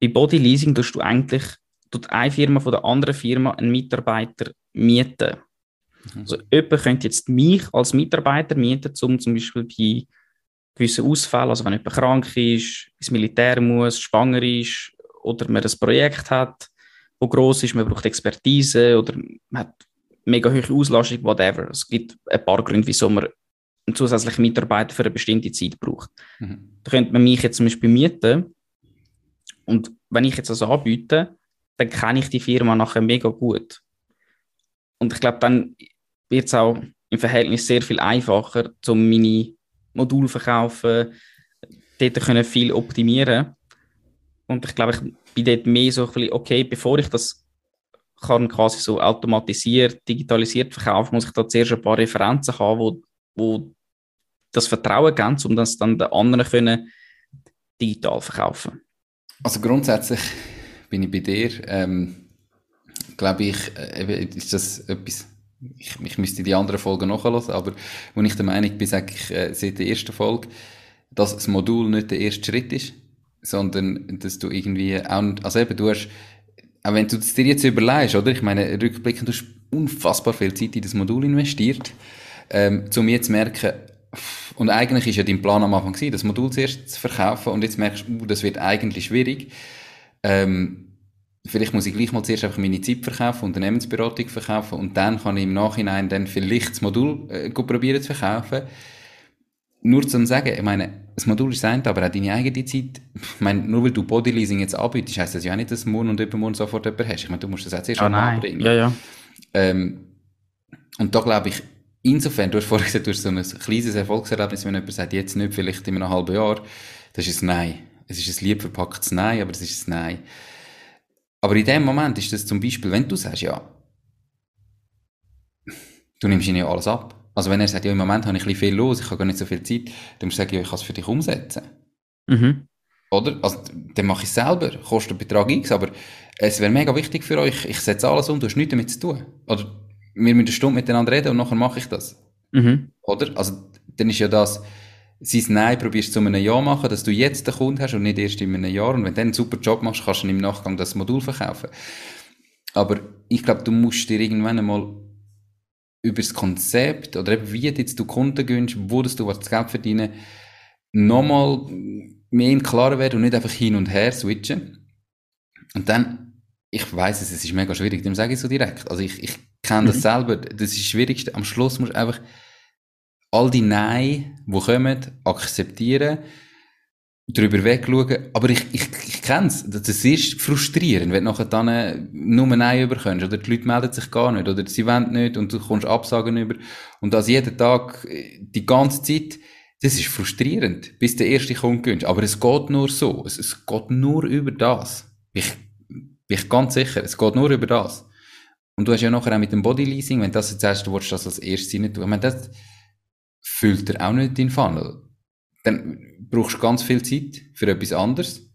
Bei Bodyleasing tust du eigentlich tut eine Firma von der anderen Firma einen Mitarbeiter mieten. Also jemand könnte jetzt mich als Mitarbeiter mieten, um zum Beispiel bei gewissen Ausfällen, also wenn jemand krank ist, ins Militär muss, schwanger ist oder man ein Projekt hat, wo groß ist, man braucht Expertise oder man hat mega hohe Auslastung, whatever. Es gibt ein paar Gründe, wieso man einen zusätzlichen Mitarbeiter für eine bestimmte Zeit braucht. Mhm. Da könnte man mich jetzt zum Beispiel mieten und wenn ich jetzt das anbiete, dann kenne ich die Firma nachher mega gut. Und ich glaube, dann wird es auch im Verhältnis sehr viel einfacher, um meine Module zu verkaufen, dort können viel optimieren. Und ich glaube, ich bin dort mehr so ein bisschen, okay, bevor ich das kann quasi so automatisiert, digitalisiert verkaufen, muss ich da zuerst ein paar Referenzen haben, wo, wo das Vertrauen geben, um das dann den anderen können digital verkaufen. Also grundsätzlich bin ich bei dir. Ähm, glaube ich, äh, ist das etwas, ich, ich müsste die anderen Folgen nachhören, aber wo ich der Meinung bin, sage ich äh, seit der ersten Folge, dass das Modul nicht der erste Schritt ist, sondern dass du irgendwie auch, also eben, du hast, auch wenn du es dir jetzt überlegst, oder? Ich meine, rückblickend, du hast unfassbar viel Zeit in das Modul investiert, ähm, um jetzt zu merken, und eigentlich ist ja dein Plan am Anfang gewesen, das Modul zuerst zu verkaufen und jetzt merkst du, uh, das wird eigentlich schwierig. Ähm, vielleicht muss ich gleich mal zuerst einfach meine Zeit verkaufen, Unternehmensberatung verkaufen und dann kann ich im Nachhinein dann vielleicht das Modul äh, probieren zu verkaufen. Nur zum sagen, ich meine, das Modul ist ein, aber auch deine eigene Zeit. Ich meine, nur weil du Bodyleasing jetzt anbietest, heisst das ja auch nicht, dass du morgen und übermorgen sofort jemanden hast. Ich meine, du musst das auch zuerst Ah, einmal anbringen. Ja, ja. Ähm, und da glaube ich, insofern, du hast vorhin gesagt, du hast so ein kleines Erfolgserlebnis, wenn jemand sagt, jetzt nicht, vielleicht in einem halben Jahr, das ist ein Nein. Es ist ein lieb verpacktes Nein, aber es ist ein Nein. Aber in dem Moment ist das zum Beispiel, wenn du sagst, ja, du nimmst ihnen ja alles ab. Also wenn er sagt, ja, im Moment habe ich ein bisschen viel los, ich habe gar nicht so viel Zeit, dann musst du sagen, ja, ich kann es für dich umsetzen. Mhm. Oder? Also, dann mache ich es selber, kostet Betrag X, aber es wäre mega wichtig für euch, ich setze alles um, du hast nichts damit zu tun. Oder wir müssen eine Stunde miteinander reden und nachher mache ich das. Mhm. Oder? Also, dann ist ja das, sein Nein probierst du zu einem Ja machen, dass du jetzt den Kunden hast und nicht erst in einem Jahr. Und wenn du dann einen super Job machst, kannst du im Nachgang das Modul verkaufen. Aber ich glaube, du musst dir irgendwann einmal über das Konzept oder eben wie jetzt du Kunden gönnst, wo das du was Geld verdienen, nochmal mehr im Klaren werden und nicht einfach hin und her switchen. Und dann, ich weiß es, es ist mega schwierig, dem sage ich so direkt. Also ich, ich kenne das Mhm. selber, das ist das Schwierigste. Am Schluss musst du einfach all die Nein, die kommen, akzeptieren, drüber wegschauen. Aber ich, ich, ich kenne es. Das ist frustrierend, wenn du nachher dann äh, nur Nein überkommst. Oder die Leute melden sich gar nicht. Oder sie wollen nicht und du kommst Absagen über. Und das jeden Tag, äh, die ganze Zeit, das ist frustrierend, bis der erste Kunde gewünscht. Aber es geht nur so. Es, es geht nur über das. Ich bin ich ganz sicher. Es geht nur über das. Und du hast ja nachher auch mit dem Bodyleasing, wenn das jetzt sagst, du willst das als erstes rein tun. Ich meine, das füllt er auch nicht deinen Funnel. Dann brauchst ganz viel Zeit für etwas anderes,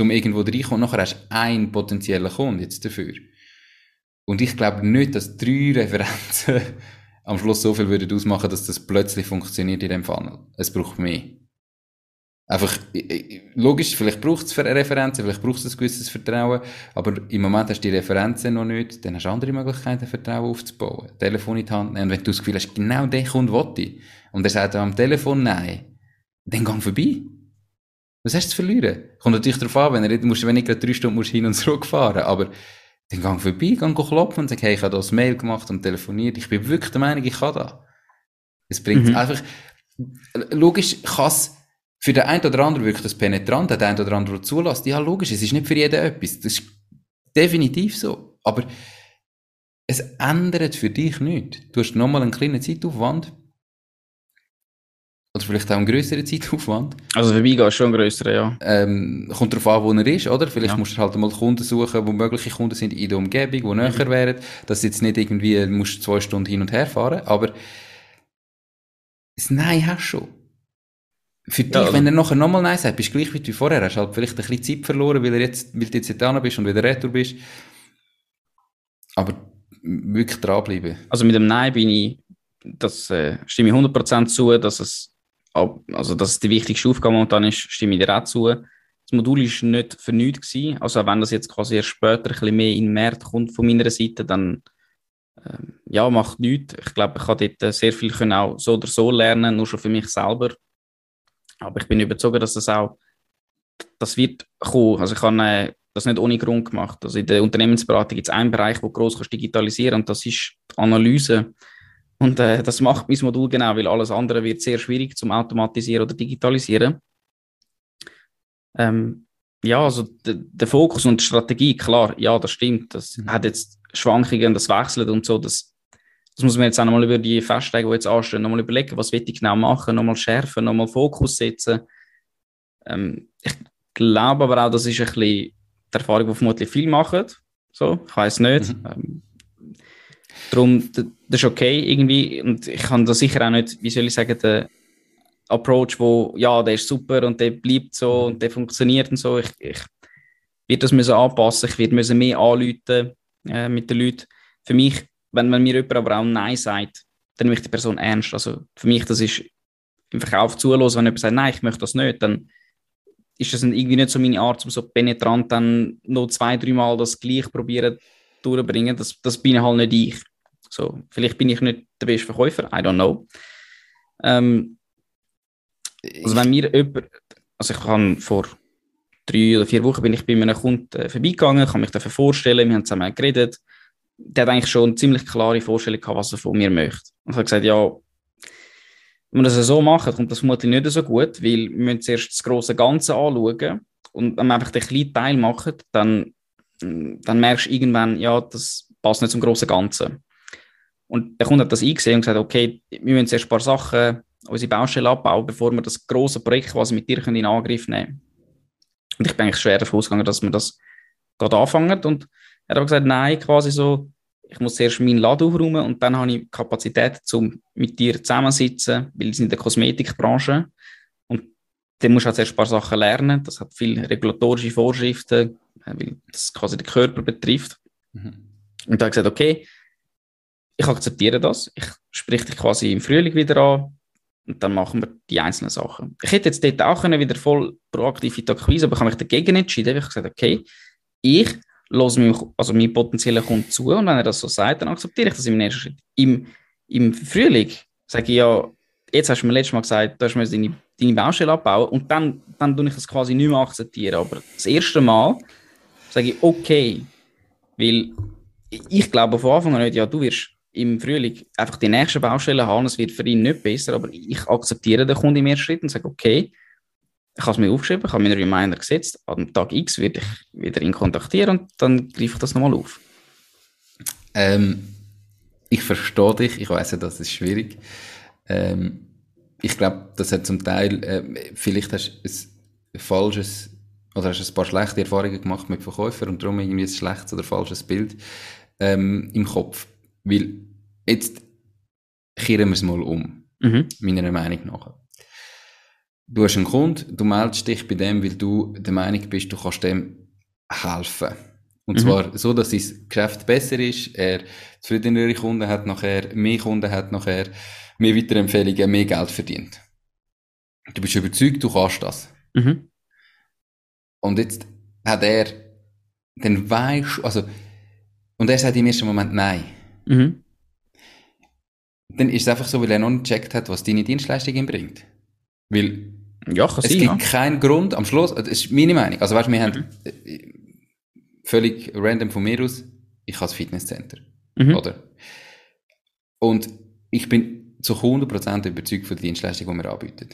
um irgendwo reinkommen. Nachher hast du einen potenziellen Kunden jetzt dafür. Und ich glaube nicht, dass drei Referenzen am Schluss so viel würden ausmachen, dass das plötzlich funktioniert in dem Funnel. Es braucht mehr. Einfach, logisch, vielleicht braucht es Referenzen, vielleicht braucht es ein gewisses Vertrauen, aber im Moment hast du die Referenzen noch nicht, dann hast du andere Möglichkeiten, Vertrauen aufzubauen. Telefon in die Hand nehmen, wenn du das Gefühl hast, genau den Kunde will ich, und er sagt am Telefon nein, dann gang vorbei. Was hast du zu verlieren? Kommt natürlich darauf an, wenn, er, musst, wenn ich gerade drei Stunden musst hin und zurück fahren, aber dann gang vorbei, gang klopfen und sag, hey, ich habe das Mail gemacht und telefoniert, ich bin wirklich der Meinung, ich kann das. Es bringt Mhm. einfach, logisch kann für den einen oder anderen wirklich das penetrant, der einen oder andere der zulässt. Ja, logisch, es ist nicht für jeden etwas. Das ist definitiv so. Aber es ändert für dich nichts. Du hast nochmal einen kleinen Zeitaufwand. Oder vielleicht auch einen grösseren Zeitaufwand. Also vorbeigehen ist schon ein grösserer, ja. Ähm, kommt darauf an, wo er ist, oder? Vielleicht Ja. musst du halt mal Kunden suchen, wo mögliche Kunden sind in der Umgebung, die näher wären. Dass jetzt nicht irgendwie, musst zwei Stunden hin und her fahren. Aber das Nein hast du schon. Für dich, also- wenn er nachher nochmal Nein sagt, bist du gleich wie vorher. Hast halt vielleicht ein bisschen Zeit verloren, weil, er jetzt, weil du jetzt da bist und wieder retour bist. Aber wirklich dranbleiben. Also mit dem Nein bin ich, das äh, stimme ich 100% zu, dass es, also dass die wichtigste Aufgabe momentan ist, stimme ich dir auch zu. Das Modul ist nicht für nichts gewesen. Also wenn das jetzt quasi erst später ein bisschen mehr in Markt kommt von meiner Seite, dann ähm, ja, macht nichts. Ich glaube, ich kann dort äh, sehr viel können auch so oder so lernen, nur schon für mich selber. Aber ich bin überzeugt, dass das auch, das wird kommen. Also ich habe äh, das nicht ohne Grund gemacht. Also in der Unternehmensberatung gibt es einen Bereich, wo kannst digitalisieren und das ist die Analyse. Und äh, das macht mein Modul genau, weil alles andere wird sehr schwierig zum Automatisieren oder Digitalisieren. Ähm, ja, also der, Fokus und die Strategie, klar, ja, das stimmt. Das Mhm. hat jetzt Schwankungen, das wechselt und so. Das, das muss man jetzt auch nochmal über die Festtage, die jetzt anstehen, nochmal überlegen, was will ich genau machen, nochmal schärfen, nochmal Fokus setzen. Ähm, ich glaube aber auch, das ist ein bisschen die Erfahrung, die vermutlich viele machen. So, ich weiß nicht. Mhm. Ähm, darum, das ist okay irgendwie. Und ich kann da sicher auch nicht, wie soll ich sagen, den Approach, wo, ja, der ist super und der bleibt so und der funktioniert und so. Ich, ich werde das müssen anpassen. Ich werde müssen mehr anrufen äh, mit den Leuten. Für mich, wenn, wenn mir jemand aber auch Nein sagt, dann nehme ich die Person ernst. Also für mich, das ist im Verkauf zulassen, wenn jemand sagt, nein, ich möchte das nicht, dann ist das irgendwie nicht so meine Art, um so penetrant dann noch zwei, dreimal das gleich probieren durchbringen. Das, das bin halt nicht ich. So, vielleicht bin ich nicht der beste Verkäufer, I don't know. Ähm, also wenn mir jemand, also ich habe vor drei oder vier Wochen bin ich bei einem Kunden äh, vorbeigegangen, kann mich dafür vorstellen, wir haben zusammen geredet. Der hat eigentlich schon eine ziemlich klare Vorstellung gehabt, was er von mir möchte. Und ich habe gesagt, ja, wenn wir das so machen, kommt das vermutlich nicht so gut, weil wir müssen zuerst das große Ganze anschauen und wenn wir einfach den kleinen Teil machen, dann, dann merkst du irgendwann, ja, das passt nicht zum großen Ganzen. Und der Kunde hat das eingesehen und gesagt, okay, wir müssen zuerst ein paar Sachen, unsere Baustelle abbauen, bevor wir das große Projekt quasi mit dir in Angriff nehmen können. Und ich bin eigentlich schwer davon ausgegangen, dass wir das gerade anfangen. Und er hat aber gesagt, nein, quasi so, ich muss zuerst meinen Laden aufräumen und dann habe ich Kapazität, um mit dir zusammensitzen, weil sind in der Kosmetikbranche. Und dann musst du halt zuerst ein paar Sachen lernen. Das hat viele regulatorische Vorschriften, weil das quasi den Körper betrifft. Mhm. Und da habe ich gesagt, okay, ich akzeptiere das. Ich spreche dich quasi im Frühling wieder an und dann machen wir die einzelnen Sachen. Ich hätte jetzt dort auch wieder voll proaktiv in die Akquise, aber ich habe mich dagegen entschieden. Ich habe gesagt, okay, ich lasse mich, also meinen potenziellen Kunden zu und wenn er das so sagt, dann akzeptiere ich das im nächsten Schritt. Im, im Frühling sage ich ja, jetzt hast du mir letztes Mal gesagt, du mir deine, deine Baustelle abbauen und dann, dann tue ich das quasi nicht mehr akzeptieren. Aber das erste Mal sage ich, okay, weil ich glaube von Anfang an nicht, ja, du wirst im Frühling einfach die nächste Baustelle haben, es wird für ihn nicht besser, aber ich akzeptiere den Kunden im ersten Schritt und sage, okay, ich habe es mir aufgeschrieben, ich habe mir einen Reminder gesetzt, am Tag X werde ich wieder ihn kontaktieren und dann greife ich das nochmal auf. Ähm, ich verstehe dich, ich weiß ja, das ist schwierig. Ähm, ich glaube, das hat zum Teil, äh, vielleicht hast du ein falsches oder hast ein paar schlechte Erfahrungen gemacht mit Verkäufern und darum irgendwie ein schlechtes oder falsches Bild ähm, im Kopf. Weil jetzt kehren wir es mal um, mhm. meiner Meinung nach. Du hast einen Kunden, du meldest dich bei dem, weil du der Meinung bist, du kannst dem helfen. Und mhm. zwar so, dass sein Geschäft besser ist, er zufriedenere Kunden hat nachher, mehr Kunden hat nachher, mehr Weiterempfehlungen, mehr Geld verdient. Du bist überzeugt, du kannst das. Mhm. Und jetzt hat er, dann weisst also, und er sagt im ersten Moment nein. Mhm. Dann ist es einfach so, weil er noch nicht gecheckt hat, was deine Dienstleistung ihm bringt. Weil ja, es sein, gibt ja. keinen Grund, am Schluss, das ist meine Meinung, also weißt du, wir mhm. haben äh, völlig random von mir aus, ich habe das Fitnesscenter, mhm. oder? Und ich bin zu 100% überzeugt von der Dienstleistung, die wir anbieten.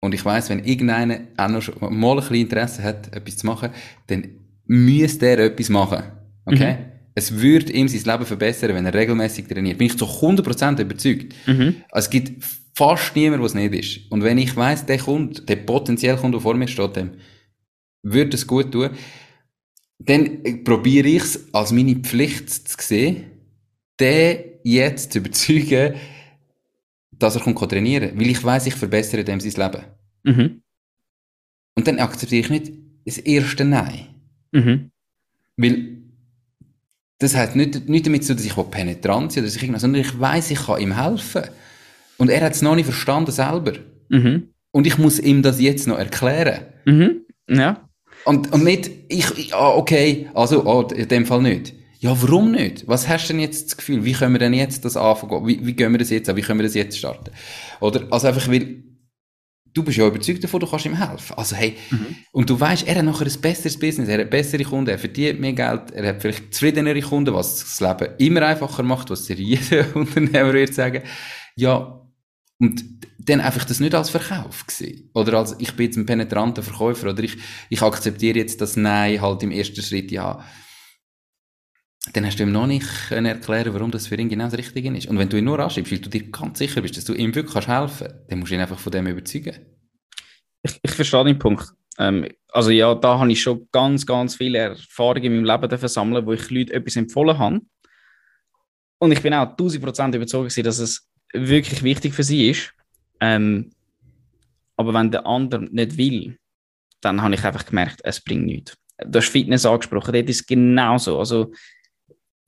Und ich weiß, wenn irgendeiner auch noch mal ein bisschen Interesse hat, etwas zu machen, dann müsste er etwas machen. Okay? Mhm. Es würde ihm sein Leben verbessern, wenn er regelmäßig trainiert. Bin ich zu 100% überzeugt. Mhm. Es gibt fast niemanden, was nicht ist. Und wenn ich weiss, der Kunde, der potenzielle Kunde, der vor mir steht, dem würde es gut tun, dann probiere ich es als meine Pflicht zu sehen, den jetzt zu überzeugen, dass er kommt trainieren kann. Weil ich weiss, ich verbessere dem sein Leben. Mhm. Und dann akzeptiere ich nicht das erste Nein. Mhm. Weil das hat nicht, nicht damit zu tun, dass ich penetrant bin oder dass ich sondern ich weiss, ich kann ihm helfen. Und er hat es noch nicht verstanden selber. Mhm. Und ich muss ihm das jetzt noch erklären. Mhm. Ja. Und, und nicht, ich, ah, okay, also, ah, in dem Fall nicht. Ja, warum nicht? Was hast du denn jetzt das Gefühl? Wie können wir denn jetzt das anfangen? Wie, wie gehen wir das jetzt an? Wie können wir das jetzt starten? Oder, also einfach, weil, du bist ja überzeugt davon, du kannst ihm helfen. Also hey, mhm. und du weißt, er hat nachher ein besseres Business, er hat bessere Kunden, er verdient mehr Geld, er hat vielleicht zufriedenere Kunden, was das Leben immer einfacher macht, was dir jeder Unternehmer wird sagen. Ja, und dann einfach das nicht als Verkauf gesehen. Oder als, ich bin jetzt ein penetranter Verkäufer, oder ich, ich akzeptiere jetzt das Nein halt im ersten Schritt, ja. Dann hast du ihm noch nicht erklären warum das für ihn genau das Richtige ist. Und wenn du ihn nur anschreibst, weil du dir ganz sicher bist, dass du ihm wirklich helfen kannst, dann musst du ihn einfach von dem überzeugen. Ich, ich verstehe den Punkt. Ähm, also ja, da habe ich schon ganz, ganz viele Erfahrungen in meinem Leben versammelt, wo ich Leuten etwas empfohlen habe. Und ich bin auch 1000% überzeugt, dass es wirklich wichtig für sie ist. Ähm, aber wenn der andere nicht will, dann habe ich einfach gemerkt, es bringt nichts. Du hast Fitness angesprochen, das ist genauso. Also,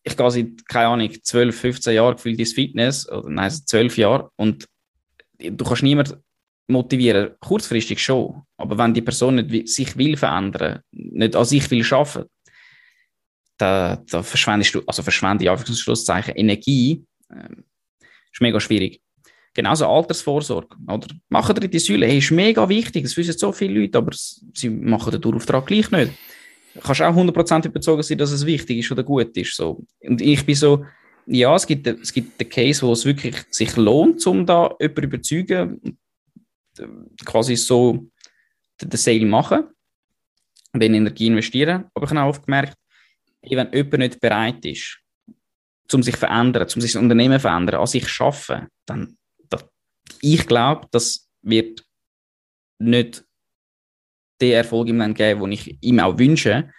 ich gehe seit, keine Ahnung, 12, 15 Jahren gefühlt ins Fitness, oder nein, seit 12 Jahren, und du kannst niemand motivieren, kurzfristig schon, aber wenn die Person nicht sich will verändern, nicht an sich will schaffen, da, da verschwendest du, also verschwende ich Anführungszeichen Energie, ähm, ist mega schwierig. genauso Altersvorsorge. Oder machen die Säule, hey, ist mega wichtig, das wissen so viele Leute, aber sie machen den Dauerauftrag gleich nicht. Du kannst auch 100% überzeugt sein, dass es wichtig ist oder gut ist. So. Und ich bin so, ja, es gibt, es gibt den Case, wo es wirklich sich lohnt, um da jemanden überzeugen, quasi so den Sale machen und in Energie investieren. Aber ich habe oft gemerkt, wenn jemand nicht bereit ist, um sich zu verändern, um sich das Unternehmen zu verändern, an sich zu arbeiten, dann, das, ich glaube, das wird nicht den Erfolg ihm dann geben, den ich ihm auch wünsche.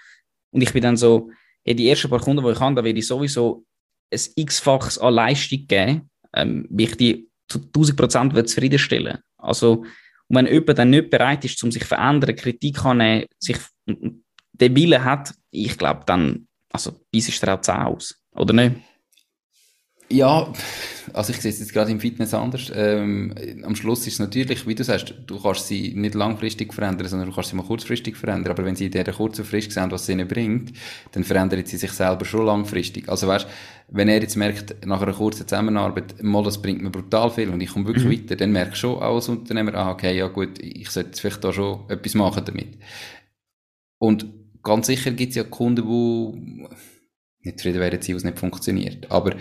Und ich bin dann so, hey, die ersten paar Kunden, die ich habe, da werde ich sowieso ein x-faches an Leistung geben, ähm, ich die zu 1000 Prozent zufriedenstellen Also, wenn jemand dann nicht bereit ist, um sich zu verändern, Kritik annehmen, sich den Willen hat, ich glaube, dann, also, bis ist er auch 10 aus, oder nicht? Ja, also ich sehe es jetzt gerade im Fitness anders. Ähm, am Schluss ist es natürlich, wie du sagst, du kannst sie nicht langfristig verändern, sondern du kannst sie mal kurzfristig verändern. Aber wenn sie in dieser kurzen Frist sehen, was sie ihnen bringt, dann verändert sie sich selber schon langfristig. Also weißt, wenn er jetzt merkt, nach einer kurzen Zusammenarbeit, mal, das bringt mir brutal viel und ich komme wirklich mhm. weiter, dann merkst du schon auch als Unternehmer, ah, okay, ja gut, ich sollte vielleicht da schon etwas machen damit. Und ganz sicher gibt es ja Kunden, die nicht zufrieden werden, die es nicht funktioniert. Aber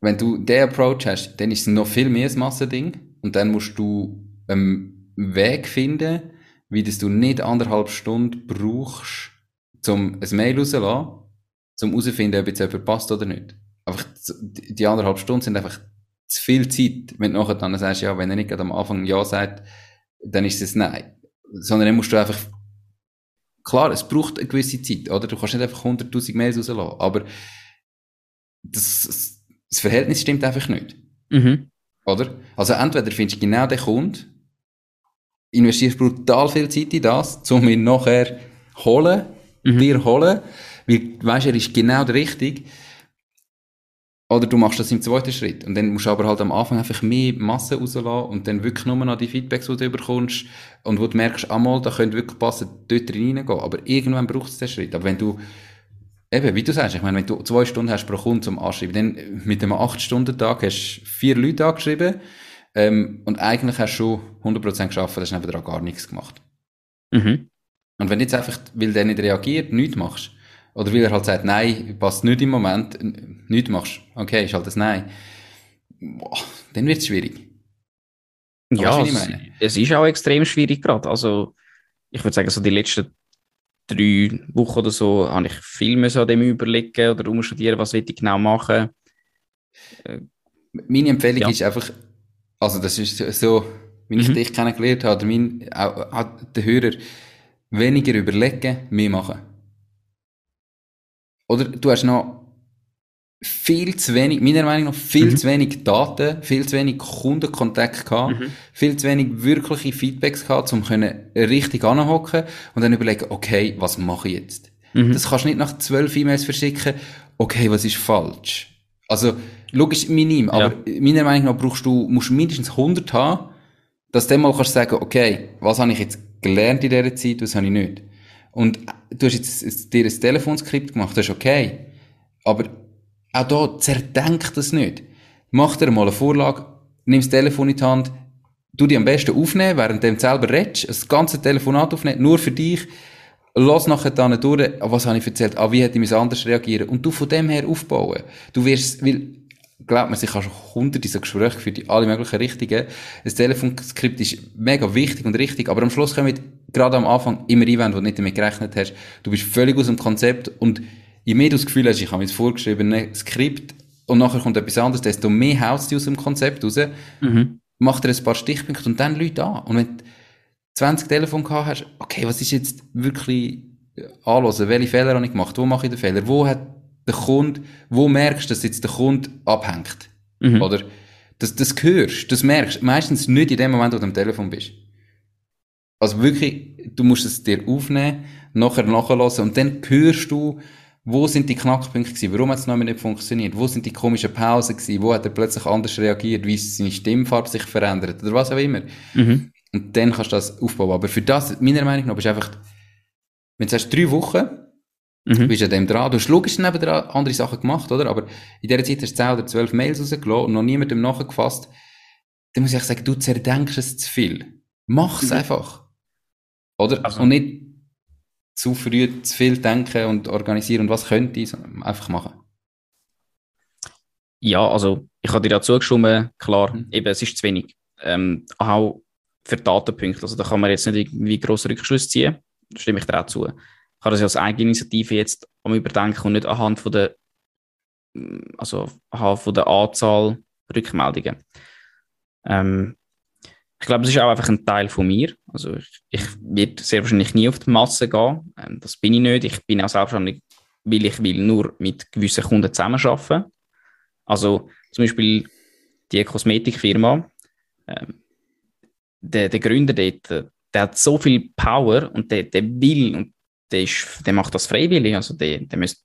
wenn du den Approach hast, dann ist es noch viel mehr ein Massending. Und dann musst du einen Weg finden, wie das du nicht anderthalb Stunden brauchst, um ein Mail rauszulassen, um herauszufinden, ob jetzt jemand passt oder nicht. Einfach, die anderthalb Stunden sind einfach zu viel Zeit, wenn du nachher dann sagst, ja, wenn er nicht am Anfang Ja sagt, dann ist es Nein. Sondern dann musst du einfach, klar, es braucht eine gewisse Zeit, oder? Du kannst nicht einfach 100.000 Mails rauslassen, aber das, das Verhältnis stimmt einfach nicht. Mhm. Oder? Also entweder findest du genau den Kunden, investierst brutal viel Zeit in das, um ihn nachher holen, mhm. dir holen, weil du weißt, er ist genau der Richtige. Oder du machst das im zweiten Schritt. Und dann musst du aber halt am Anfang einfach mehr Masse rauslassen und dann wirklich nur noch die Feedbacks, die du bekommst und wo du merkst, einmal, da könnte wirklich passen, dort reingehen. Aber irgendwann braucht es den Schritt. Aber wenn du Eben, wie du sagst, ich meine, wenn du zwei Stunden hast pro Kunde zum Anschreiben, dann mit einem 8-Stunden-Tag hast du vier Leute angeschrieben ähm, und eigentlich hast du schon 100% geschafft, hast nebenan gar nichts gemacht. Mhm. Und wenn du jetzt einfach, weil der nicht reagiert, nichts machst, oder weil er halt sagt, nein, passt nicht im Moment, nichts machst, okay, ist halt das Nein, boah, dann wird es schwierig. Ja, es, es ist auch extrem schwierig gerade. Also, ich würde sagen, so die letzten drei Wochen oder so habe ich viel mehr an dem überlegen oder umstudieren, was will ich genau machen. Äh, Meine Empfehlung ja. ist einfach, also das ist so, wie ich mhm. dich kennengelernt habe, mein, auch, auch der Hörer, weniger überlegen, mehr machen. Oder du hast noch viel zu wenig, meiner Meinung nach, viel mhm. zu wenig Daten, viel zu wenig Kundenkontakt gehabt, mhm. viel zu wenig wirkliche Feedbacks gehabt, um können richtig anhocken und dann überlegen, okay, was mache ich jetzt? Mhm. Das kannst du nicht nach zwölf E-Mails verschicken, okay, was ist falsch? Also, logisch minim, aber ja. meiner Meinung nach brauchst du, musst mindestens 100 haben, dass du dann mal kannst sagen, okay, was habe ich jetzt gelernt in dieser Zeit, was habe ich nicht? Und du hast jetzt dir ein Telefonskript gemacht, das ist okay. Aber auch da zerdenkt das nicht. Mach dir mal eine Vorlage, nimm das Telefon in die Hand, du die am besten aufnehmen, während du selber redest, das ganze Telefonat aufnehmen, nur für dich, lass nachher dann durch, was habe ich erzählt, ah, wie hätte ich anders reagieren und du von dem her aufbauen. Du wirst, weil, glaub mir, ich habe schon hunderte so Gespräche für die alle möglichen Richtigen. Das Telefonskript ist mega wichtig und richtig, aber am Schluss kommen gerade am Anfang immer Einwände, wo du nicht damit gerechnet hast. Du bist völlig aus dem Konzept und je mehr du das Gefühl hast, ich habe mir das vorgeschriebene Skript und nachher kommt etwas anderes, desto mehr haust du aus dem Konzept raus, mhm. mach dir ein paar Stichpunkte und dann Leute an. Und wenn du 20 Telefone gehabt hast, okay, was ist jetzt wirklich anhören, welche Fehler habe ich gemacht, wo mache ich den Fehler, wo hat der Kunde, wo merkst du, dass jetzt der Kunde abhängt, mhm. oder? Das, das hörst, das merkst, meistens nicht in dem Moment, wo du am Telefon bist. Also wirklich, du musst es dir aufnehmen, nachher nachlassen und dann hörst du, wo sind die Knackpunkte gewesen? Warum hat es noch nicht funktioniert? Wo sind die komischen Pausen gewesen? Wo hat er plötzlich anders reagiert? Wie ist seine Stimmfarbe sich verändert? Oder was auch immer. Mhm. Und dann kannst du das aufbauen. Aber für das, meiner Meinung nach, ist einfach, wenn du sagst, drei Wochen, Mhm. Du bist an dem dran. Du hast logisch neben andere Sachen gemacht, oder? Aber in dieser Zeit hast du 10 oder 12 Mails rausgelassen und noch niemandem nachgefasst. Dann muss ich sagen, du zerdenkst es zu viel. Mach's mhm. einfach. Oder? Also. Und nicht zu früh zu viel denken und organisieren und was könnte ich, einfach machen. Ja, also ich habe dir ja zugestimmt, klar, mhm. eben, es ist zu wenig. Ähm, auch für Datenpunkte, also da kann man jetzt nicht irgendwie grosse Rückschlüsse ziehen, da stimme ich dir auch zu. Ich habe das ja als Eigeninitiative jetzt am Überdenken und nicht anhand von der, also anhand von der Anzahl Rückmeldungen. Ähm, ich glaube, es ist auch einfach ein Teil von mir. Also ich, ich werde sehr wahrscheinlich nie auf die Masse gehen. Ähm, das bin ich nicht. Ich bin auch selbstständig, weil ich will nur mit gewissen Kunden zusammenarbeiten. Also zum Beispiel die Kosmetikfirma, ähm, der, der Gründer dort, der hat so viel Power und der, der will und der, ist, der macht das freiwillig. Also der, der müsste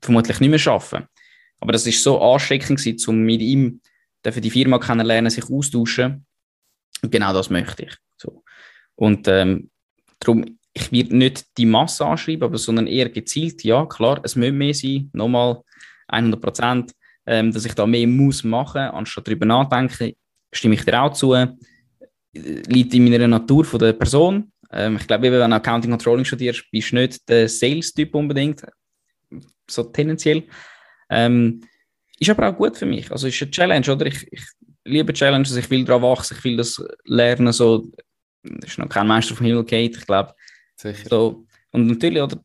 vermutlich nicht mehr arbeiten. Aber das ist so gewesen, um mit ihm die Firma kennenlernen, sich austauschen und genau das möchte ich. So. Und ähm, darum, ich werde nicht die Masse anschreiben, aber, sondern eher gezielt, ja, klar, es muss mehr sein, nochmal 100 Prozent, ähm, dass ich da mehr muss machen, anstatt darüber nachdenken, stimme ich dir auch zu. Liegt in meiner Natur von der Person. Ähm, ich glaube, wenn du Accounting Controlling studierst, bist du nicht der Sales-Typ unbedingt, so tendenziell. Ähm, ist aber auch gut für mich. Also ist eine Challenge, oder? Ich, ich liebe Challenges, ich will daran wachsen, ich will das lernen, so, das ist noch kein Meister vom Himmel geht, ich glaube. Sicher. So, und natürlich, oder,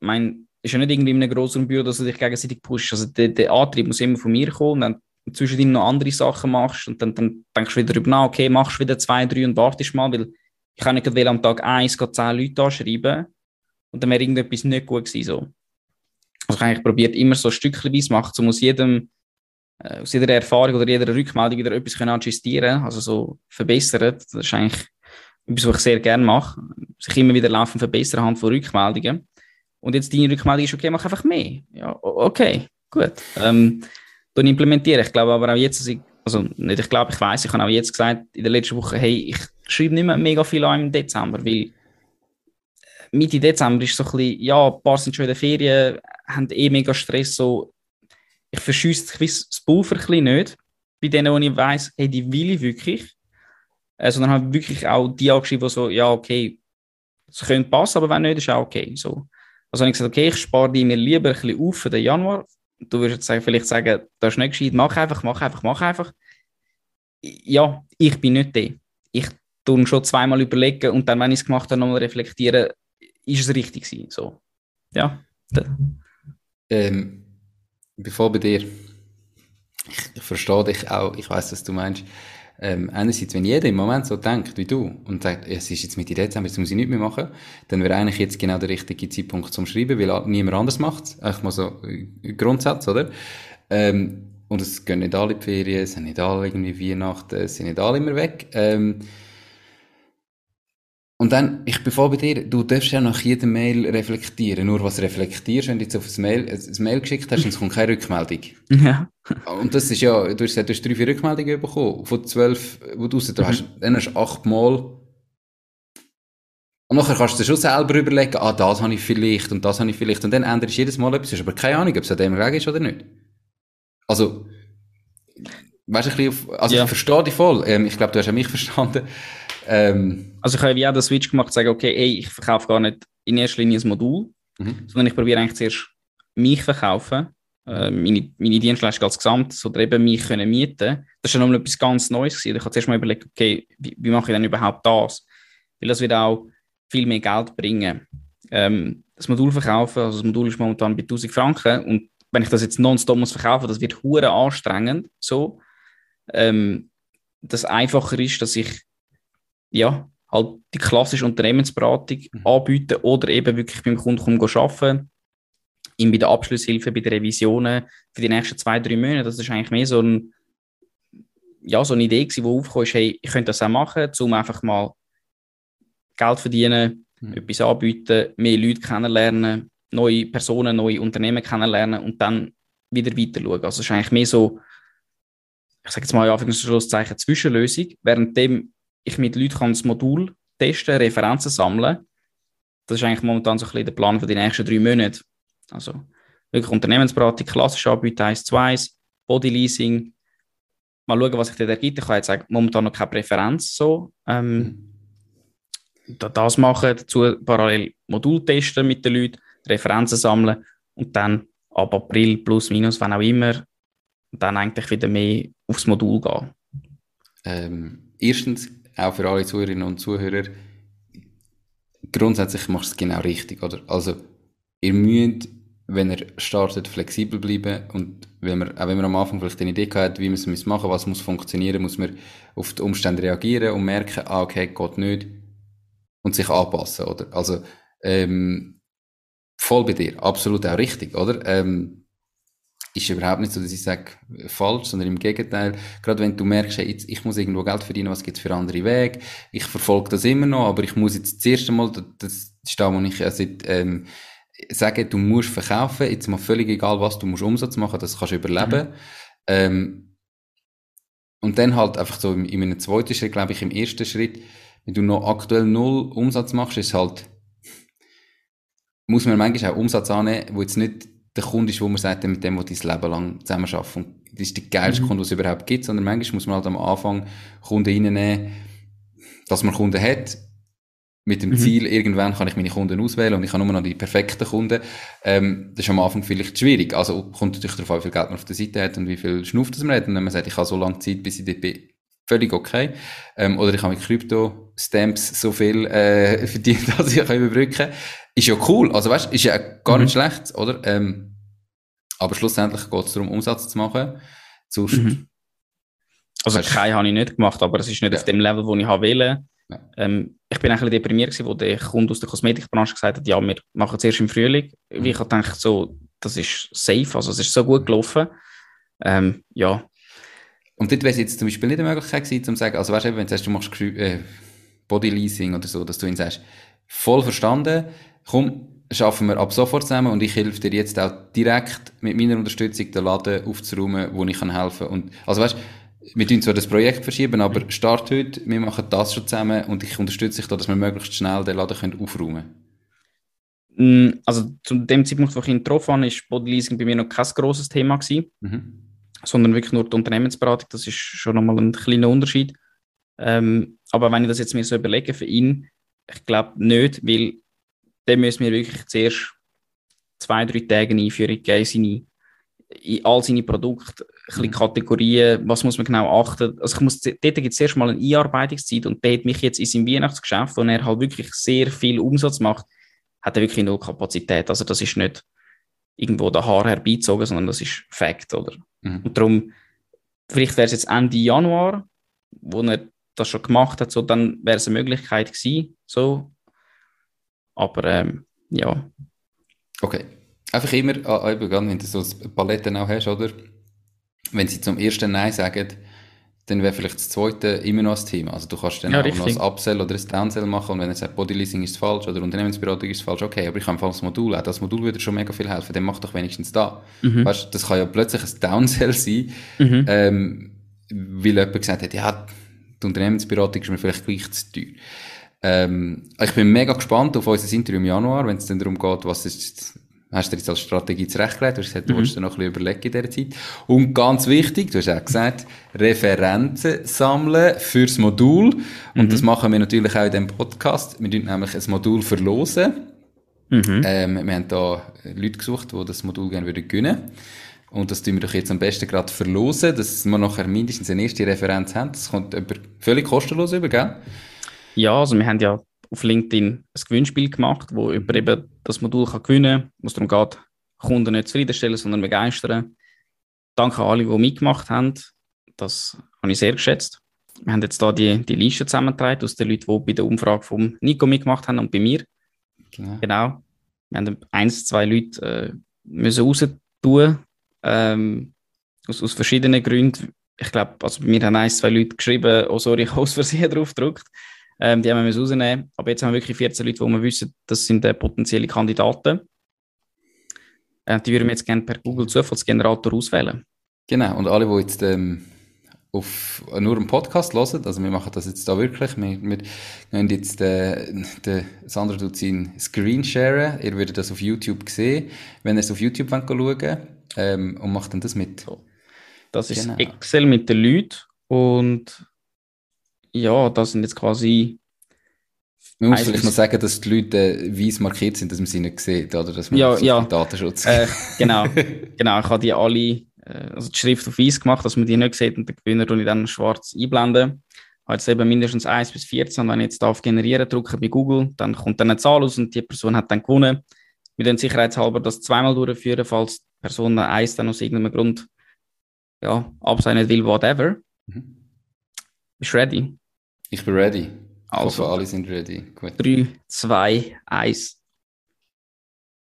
mein, ist ja nicht irgendwie in einem größeren Büro, dass du dich gegenseitig pusht. Also der, der Antrieb muss immer von mir kommen und dann zwischendrin noch andere Sachen machst und dann, dann denkst du wieder darüber nach, okay, machst wieder zwei, drei und wartest mal, weil ich kann nicht am Tag eins zehn Leute anschreiben und dann wäre irgendetwas nicht gut gewesen. So. Also ich habe probiert, immer so stückchenweise machen, so aus jedem aus jeder Erfahrung oder jeder Rückmeldung wieder etwas können adjustieren also so verbessern. Das ist eigentlich etwas, was ich sehr gerne mache. Sich immer wieder laufen verbessern anhand von Rückmeldungen. Und jetzt deine Rückmeldung ist, okay, mach einfach mehr. Ja, okay, gut. Ähm, dann implementieren. Ich glaube aber auch jetzt, also nicht, ich glaube, ich weiß, ich habe auch jetzt gesagt, in der letzten Woche, hey, ich schreibe nicht mehr mega viel an im Dezember, weil Mitte Dezember ist so ein bisschen, ja, ein paar sind schon in der Ferien, haben eh mega Stress, so, ich verschüsse das Pulver ein nicht bei denen, wo ich weiss, hey, die will ich wirklich. Äh, sondern habe wirklich auch die angeschrieben, die so, ja, okay, es könnte passen, aber wenn nicht, ist auch okay. So. Also habe ich gesagt, okay, ich spare die mir lieber ein bisschen auf für den Januar. Du würdest jetzt vielleicht sagen, das ist nicht gescheit, mach einfach, mach einfach, mach einfach. Ja, ich bin nicht der. Ich tue schon zweimal überlegen und dann, wenn ich es gemacht habe, nochmal reflektieren, ist es richtig gewesen. So. Ja. Ähm, bevor bei dir, ich, ich verstehe dich auch, ich weiß, was du meinst. Ähm, einerseits, wenn jeder im Moment so denkt wie du und sagt, es ist jetzt Mitte Dezember, jetzt muss ich nichts mehr machen, dann wäre eigentlich jetzt genau der richtige Zeitpunkt zum Schreiben, weil niemand anders macht. Einfach mal so Grundsatz, oder? Ähm, und es gehen nicht alle die Ferien, es sind nicht alle irgendwie Weihnachten, es sind nicht alle immer weg. Ähm, und dann, ich bin voll bei dir, du darfst ja nach jedem Mail reflektieren. Nur was reflektierst, wenn du jetzt auf ein Mail, ein Mail geschickt hast und es kommt keine Rückmeldung. Ja. Und das ist ja, du hast du hast drei, vier Rückmeldungen bekommen. Von zwölf, wo du raus, mhm. hast, dann hast du achtmal. Und nachher kannst du dir schon selber überlegen, ah, das habe ich vielleicht und das habe ich vielleicht. Und dann änderst du jedes Mal etwas. Du hast aber keine Ahnung, ob es an dem gelegen ist oder nicht. Also, weißt du, ein bisschen auf, also ja. ich verstehe dich voll. Ähm, ich glaube, du hast auch mich verstanden. Ähm, also ich habe wie auch den Switch gemacht, sagen, okay, ey, ich verkaufe gar nicht in erster Linie ein Modul, mhm. sondern ich probiere eigentlich zuerst mich verkaufen, äh, meine, meine Dienstleistung als Gesamt, oder eben mich können mieten. Das war nochmal etwas ganz Neues gewesen. Ich habe zuerst mal überlegt, okay, wie, wie mache ich denn überhaupt das? Weil das wird auch viel mehr Geld bringen. Ähm, das Modul verkaufen, also das Modul ist momentan bei 1000 Franken und wenn ich das jetzt nonstop muss verkaufen, das wird hure anstrengend, so. Ähm, das einfacher ist, dass ich ja, halt die klassische Unternehmensberatung mhm. anbieten oder eben wirklich beim Kunden arbeiten, ihm bei der Abschlusshilfe, bei den Revisionen für die nächsten zwei, drei Monate. Das ist eigentlich mehr so, ein, ja, so eine Idee gewesen, die aufgekommen ist, hey, ich könnte das auch machen, um einfach mal Geld verdienen, mhm. etwas anbieten, mehr Leute kennenlernen, neue Personen, neue Unternehmen kennenlernen und dann wieder weiter schauen. Also es ist eigentlich mehr so, ich sage jetzt mal in Anführungszeichen, Zwischenlösung, währenddem ich mit Leuten kann das Modul testen, Referenzen sammeln. Das ist eigentlich momentan so ein bisschen der Plan für die nächsten drei Monate. Also wirklich Unternehmensberatung, klassische Anbieter 1 zu 1, Bodyleasing. Mal schauen, was sich da ergibt. Ich kann jetzt sagen, momentan noch keine Präferenz so. Ähm, das machen, dazu parallel Modul testen mit den Leuten, Referenzen sammeln und dann ab April plus minus, wenn auch immer, dann eigentlich wieder mehr aufs Modul gehen. Ähm, erstens, auch für alle Zuhörerinnen und Zuhörer, grundsätzlich machst du es genau richtig, oder? Also, ihr müsst, wenn ihr startet, flexibel bleiben und wenn man, auch wenn man am Anfang vielleicht eine Idee hat, wie man es machen muss, was muss funktionieren, muss man auf die Umstände reagieren und merken, ah, okay, geht nicht und sich anpassen, oder? Also, ähm, voll bei dir, absolut auch richtig, oder? Ähm, ist überhaupt nicht so, dass ich sage, falsch, sondern im Gegenteil. Gerade wenn du merkst, hey, jetzt, ich muss irgendwo Geld verdienen, was gibt's für andere Wege? Ich verfolge das immer noch, aber ich muss jetzt das erste Mal, das ist da, wo ich also, ähm, sage, du musst verkaufen, jetzt mal völlig egal was, du musst Umsatz machen, das kannst du überleben. Mhm. Ähm, und dann halt einfach so in, in einem zweiten Schritt, glaube ich, im ersten Schritt, wenn du noch aktuell null Umsatz machst, ist halt, muss man manchmal auch Umsatz annehmen, wo jetzt nicht der Kunde ist, wo man sagt, mit dem, wo dein Leben lang zusammen Und das ist der geilste mhm. Kunde, was es überhaupt gibt, sondern manchmal muss man halt am Anfang Kunden reinnehmen, dass man Kunden hat, mit dem mhm. Ziel, irgendwann kann ich meine Kunden auswählen und ich habe nur noch die perfekten Kunden. Ähm, das ist am Anfang vielleicht schwierig. Also kommt natürlich darauf an, wie viel Geld man auf der Seite hat und wie viel Schnuff das man hat. Und wenn man sagt, ich habe so lange Zeit, bis ich dort bin, völlig okay. Ähm, oder ich habe mit Krypto-Stamps so viel äh, verdient, dass ich kann überbrücken kann. Ist ja cool. Also weißt, ist ja gar nicht mhm. schlecht, oder? Ähm, aber schlussendlich geht es darum, Umsatz zu machen. Sonst, mhm. Also keine habe ich nicht gemacht, aber es ist nicht ja. auf dem Level, wo ich wählen ja. ähm, Ich bin ein bisschen deprimiert gewesen, wo der Kunde aus der Kosmetikbranche gesagt hat, ja, wir machen es erst im Frühling. Mhm. Ich habe gedacht, so, das ist safe, also es ist so gut gelaufen. Ähm, ja, und dort wäre es jetzt zum Beispiel nicht eine Möglichkeit gewesen, um zu sagen, also weißt du, wenn du sagst, du machst äh, Bodyleasing oder so, dass du ihn sagst, voll verstanden, komm, schaffen wir ab sofort zusammen und ich helfe dir jetzt auch direkt mit meiner Unterstützung den Laden aufzuräumen, wo ich kann helfen kann. also weißt, wir tun zwar das Projekt verschieben, aber start heute, wir machen das schon zusammen und ich unterstütze dich da, dass wir möglichst schnell den Laden können aufräumen können. Mm, also zu dem Zeitpunkt, wo ich ihn getroffen habe, ist Bodyleasing bei mir noch kein grosses Thema gewesen. Mhm sondern wirklich nur die Unternehmensberatung. Das ist schon nochmal ein kleiner Unterschied. Ähm, aber wenn ich das jetzt mir so überlege für ihn, ich glaube nicht, weil der müssen wir wirklich zuerst zwei, drei Tage Einführung geben, seine, in all seine Produkte, ein bisschen mhm. Kategorien, was muss man genau achten. Also ich muss, dort gibt es erst mal eine Einarbeitungszeit und der hat mich jetzt in seinem Weihnachtsgeschäft, wo er halt wirklich sehr viel Umsatz macht, hat er wirklich null Kapazität. Also das ist nicht irgendwo der Haar herbeizogen, sondern das ist Fakt, oder? Mhm. Und darum, vielleicht wäre es jetzt Ende Januar, wo er das schon gemacht hat, so, dann wäre es eine Möglichkeit gewesen, so. Aber, ähm, ja. Okay. Einfach immer, ah, ah wenn du so Paletten auch hast, oder? Wenn sie zum ersten Nein sagen, dann wäre vielleicht das zweite immer noch ein Thema. Also du kannst dann ja, auch richtig. noch ein Upsell oder ein Downsell machen und wenn er sagt, Bodyleasing ist falsch oder Unternehmensberatung ist falsch, okay, aber ich habe das Modul, auch das Modul würde schon mega viel helfen, dann mach doch wenigstens da. Mhm. Weißt, das kann ja plötzlich ein Downsell sein, mhm. ähm, weil jemand gesagt hat, ja, die Unternehmensberatung ist mir vielleicht gleich zu teuer. Ähm, ich bin mega gespannt auf unser Interview im Januar, wenn es dann darum geht, was ist hast du dir jetzt als Strategie zurechtgelegt, du hast gesagt, du mhm. dir noch ein bisschen überlegen in dieser Zeit. Und ganz wichtig, du hast auch gesagt, Referenzen sammeln fürs Modul. Und mhm. das machen wir natürlich auch in diesem Podcast. Wir tun nämlich ein Modul verlosen. Mhm. Ähm, wir haben da Leute gesucht, die das Modul gerne würden gewinnen und das tun wir doch jetzt am besten gerade verlosen, dass wir nachher mindestens eine erste Referenz haben. Das kommt völlig kostenlos über, gell? Ja, also wir haben ja auf LinkedIn ein Gewinnspiel gemacht, wo über eben das Modul kann gewinnen kann, wo es darum geht, Kunden nicht zufriedenstellen, sondern begeistern. Danke an alle, die mitgemacht haben. Das habe ich sehr geschätzt. Wir haben jetzt da die, die Liste zusammengetragen aus den Leuten, die bei der Umfrage von Nico mitgemacht haben und bei mir. Genau. genau. Wir haben eins, zwei Leute äh, müssen raus tun, ähm, aus, aus verschiedenen Gründen. Ich glaube, also bei mir haben eins, zwei Leute geschrieben, oh sorry, ich habe aus Versehen drauf gedrückt. Ähm, die haben wir rausnehmen. Aber jetzt haben wir wirklich 14 Leute, wo wir wissen, das sind äh, potenzielle Kandidaten. Äh, die würden wir jetzt gerne per Google Zufallsgenerator auswählen. Genau, und alle, die jetzt ähm, auf nur einen Podcast hören, also wir machen das jetzt da wirklich, wir, wir gehen jetzt, äh, der Sandra tut seinen Screen sharen, ihr würdet das auf YouTube sehen, wenn ihr es auf YouTube wollt, schauen ähm, und macht dann das mit. Das ist genau. Excel mit den Leuten und ja, das sind jetzt quasi man muss vielleicht noch sagen, dass die Leute äh, weiß markiert sind, dass man sie nicht sieht, oder? Dass man ja, so ja. Datenschutz äh, Genau, genau. Ich habe die alle, äh, also die Schrift auf weiß gemacht, dass man die nicht sieht und den Gewinner und ich dann schwarz einblenden. Ich habe jetzt eben mindestens 1 bis 14 wenn ich jetzt auf Generieren drücke bei Google, dann kommt dann eine Zahl aus und die Person hat dann gewonnen. Wir dann sicherheitshalber das zweimal durchführen, falls die Person 1 dann aus irgendeinem Grund ja, absehen will, whatever. Mhm. Bist du ready? Ich bin ready. Also, hoffe, alle sind ready. Gut. 3, 2, 1.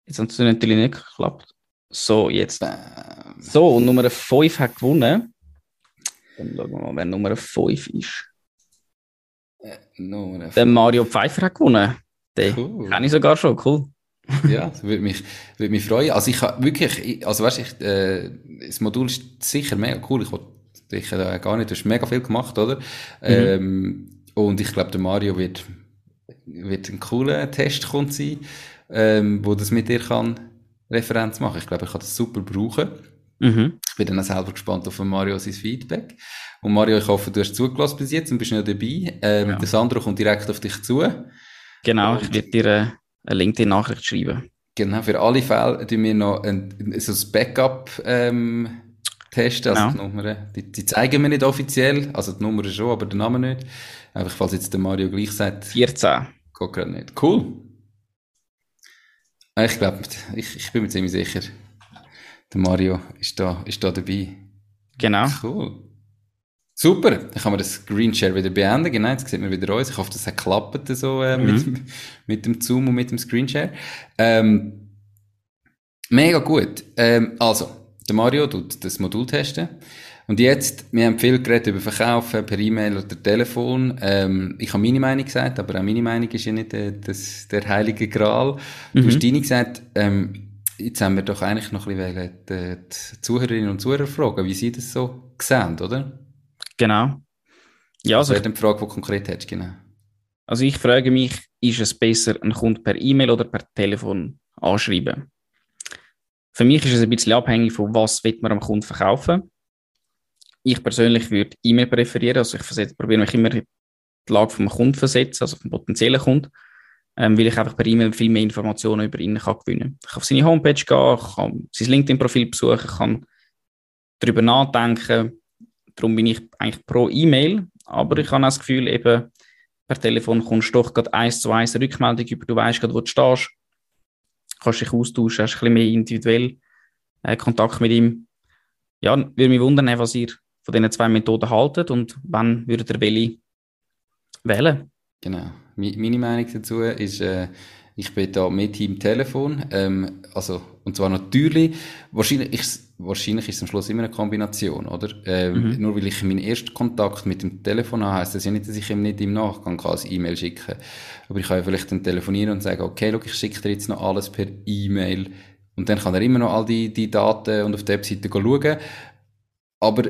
Jetzt hat es natürlich nicht geklappt. So, jetzt. Bam. So, und Nummer 5 hat gewonnen. Dann schauen wir mal, wer Nummer 5 ist. Äh, Nummer 5. Der Mario Pfeiffer hat gewonnen. Den cool. kenne ich sogar schon, cool. ja, das würde mich, würde mich freuen. Also ich habe wirklich, also weißt du, äh, das Modul ist sicher mega cool. Ich wollte dich äh, gar nicht, du hast mega viel gemacht, oder? Mhm. Ähm, und ich glaube, der Mario wird, wird ein cooler Testkund sein, ähm, wo das mit dir kann Referenz machen. Ich glaube, ich kann das super brauchen. Mhm. Ich bin dann auch selber gespannt auf Mario sein Feedback. Und Mario, ich hoffe, du hast zugelassen bis jetzt und bist nicht dabei. Ähm, ja. Der Sandro kommt direkt auf dich zu. Genau, und ich werde dir äh, eine LinkedIn-Nachricht schreiben. Genau, für alle Fälle tun wir noch ein, so ein Backup ähm, testen. Also genau. die, Nummer, die, die, zeigen wir nicht offiziell, also die Nummer schon, aber der Name nicht. Einfach, falls jetzt der Mario gleich sagt. 14. Geht gerade nicht. Cool. Ich glaube, ich, ich bin mir ziemlich sicher, der Mario ist da, ist da dabei. Genau. Cool. Super, dann kann man das Screen Share wieder beenden. Genau, jetzt sieht man wieder uns. Ich hoffe, das hat geklappt so, äh, mhm. mit, mit dem Zoom und mit dem Screen Share. Ähm, mega gut. Ähm, also, der Mario tut das Modul testen. Und jetzt, wir haben viel geredet über Verkaufen per E-Mail oder Telefon. Ähm, ich habe meine Meinung gesagt, aber auch meine Meinung ist ja nicht der, das, der heilige Gral. Du mhm. hast deine gesagt, ähm, jetzt haben wir doch eigentlich noch ein bisschen die, die Zuhörerinnen und Zuhörer fragen, wie sie das so sehen, oder? Genau. Ja, also, das wäre die Frage, die du konkret hättest, genau. Also ich frage mich, ist es besser, einen Kunden per E-Mail oder per Telefon anschreiben? Für mich ist es ein bisschen abhängig von was man am Kunden verkaufen. Ich persönlich würde E-Mail präferieren, also ich probiere mich immer in die Lage vom Kunden versetzen, also vom potenziellen Kunden, ähm, weil ich einfach per E-Mail viel mehr Informationen über ihn kann gewinnen. Ich kann auf seine Homepage gehen, kann sein LinkedIn-Profil besuchen, kann darüber nachdenken. Darum bin ich eigentlich pro E-Mail, aber ich habe auch das Gefühl, eben per Telefon kommst du doch gerade eins zu eins Rückmeldung über, du weißt gerade, wo du stehst kannst dich austauschen, hast ein bisschen mehr individuell äh, Kontakt mit ihm. Ja, würde mich wundern, was ihr von diesen zwei Methoden haltet und wann würdet ihr welche wählen? Genau. Meine Meinung dazu ist, äh, ich bin da mit ihm Telefon, ähm, also, und zwar natürlich, wahrscheinlich, ich, wahrscheinlich ist es am Schluss immer eine Kombination, oder? Ähm, mhm. Nur weil ich meinen ersten Kontakt mit dem Telefon habe, heisst das ja nicht, dass ich ihm nicht im Nachgang kann als E-Mail schicken Aber ich kann ja vielleicht dann telefonieren und sagen, okay, look, ich schicke dir jetzt noch alles per E-Mail. Und dann kann er immer noch all die, die Daten und auf der Webseite schauen. Aber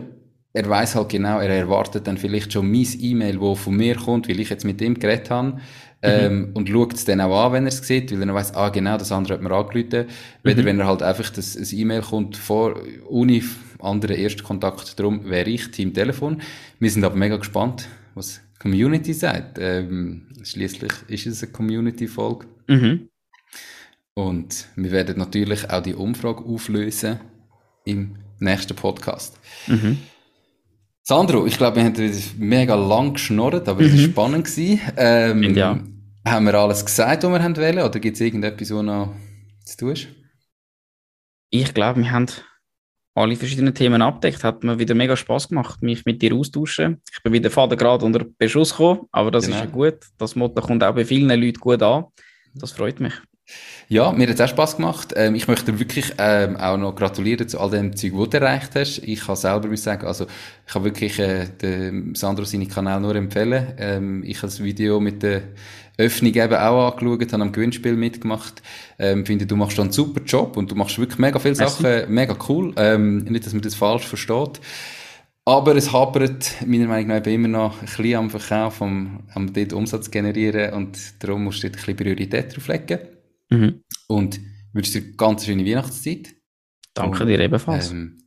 er weiß halt genau, er erwartet dann vielleicht schon mein E-Mail, wo von mir kommt, weil ich jetzt mit ihm geredet habe. Ähm, mhm. Und schaut es dann auch an, wenn er es sieht, weil er dann weiss, ah, genau, das andere hat mir angerufen. Weder mhm. wenn er halt einfach das, ein E-Mail kommt vor, ohne anderen Erstkontakt. Darum wäre ich Team Telefon. Wir sind aber mega gespannt, was die Community sagt. Ähm, schließlich ist es eine Community-Folge. Mhm. Und wir werden natürlich auch die Umfrage auflösen im nächsten Podcast. Mhm. Sandro, ich glaube, wir haben wieder mega lang geschnorrt, aber es mhm. war spannend. Ähm, ja. Haben wir alles gesagt, was wir haben wollen, oder gibt es irgendetwas, was noch zu tun ist? Ich glaube, wir haben alle verschiedenen Themen abdeckt. Hat mir wieder mega Spaß gemacht, mich mit dir austauschen. Ich bin wieder Vater gerade unter Beschuss gekommen, aber das genau. ist ja gut. Das Motto kommt auch bei vielen Leuten gut an. Das freut mich. Ja, mir hat es auch Spass gemacht. Ähm, ich möchte wirklich ähm, auch noch gratulieren zu all dem Zeug, was du erreicht hast. Ich kann selber muss sagen, also ich habe wirklich äh, dem Sandro seinen Kanal nur empfehlen. Ähm, ich habe das Video mit der Öffnung eben auch angeschaut, habe am Gewinnspiel mitgemacht. Ähm, finde, du machst einen super Job und du machst wirklich mega viele Sachen, mega cool. Ähm, nicht, dass man das falsch versteht. Aber es hapert meiner Meinung nach immer noch ein bisschen am Verkauf, am, am dort Umsatz generieren und darum musst du dort ein bisschen Priorität drauf legen. Mhm. Und wünsche dir eine ganz schöne Weihnachtszeit. Danke Und, dir ebenfalls. Ähm,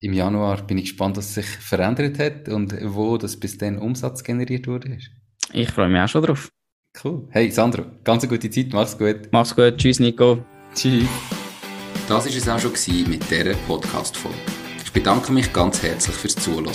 Im Januar bin ich gespannt, was sich verändert hat und wo das bis dann Umsatz generiert wurde. ich freue mich auch schon drauf. Cool. Hey Sandro, ganz eine gute Zeit, mach's gut. Mach's gut. Tschüss, Nico. Tschüss. Das war es auch schon mit dieser Podcast-Folge. Ich bedanke mich ganz herzlich fürs Zuhören.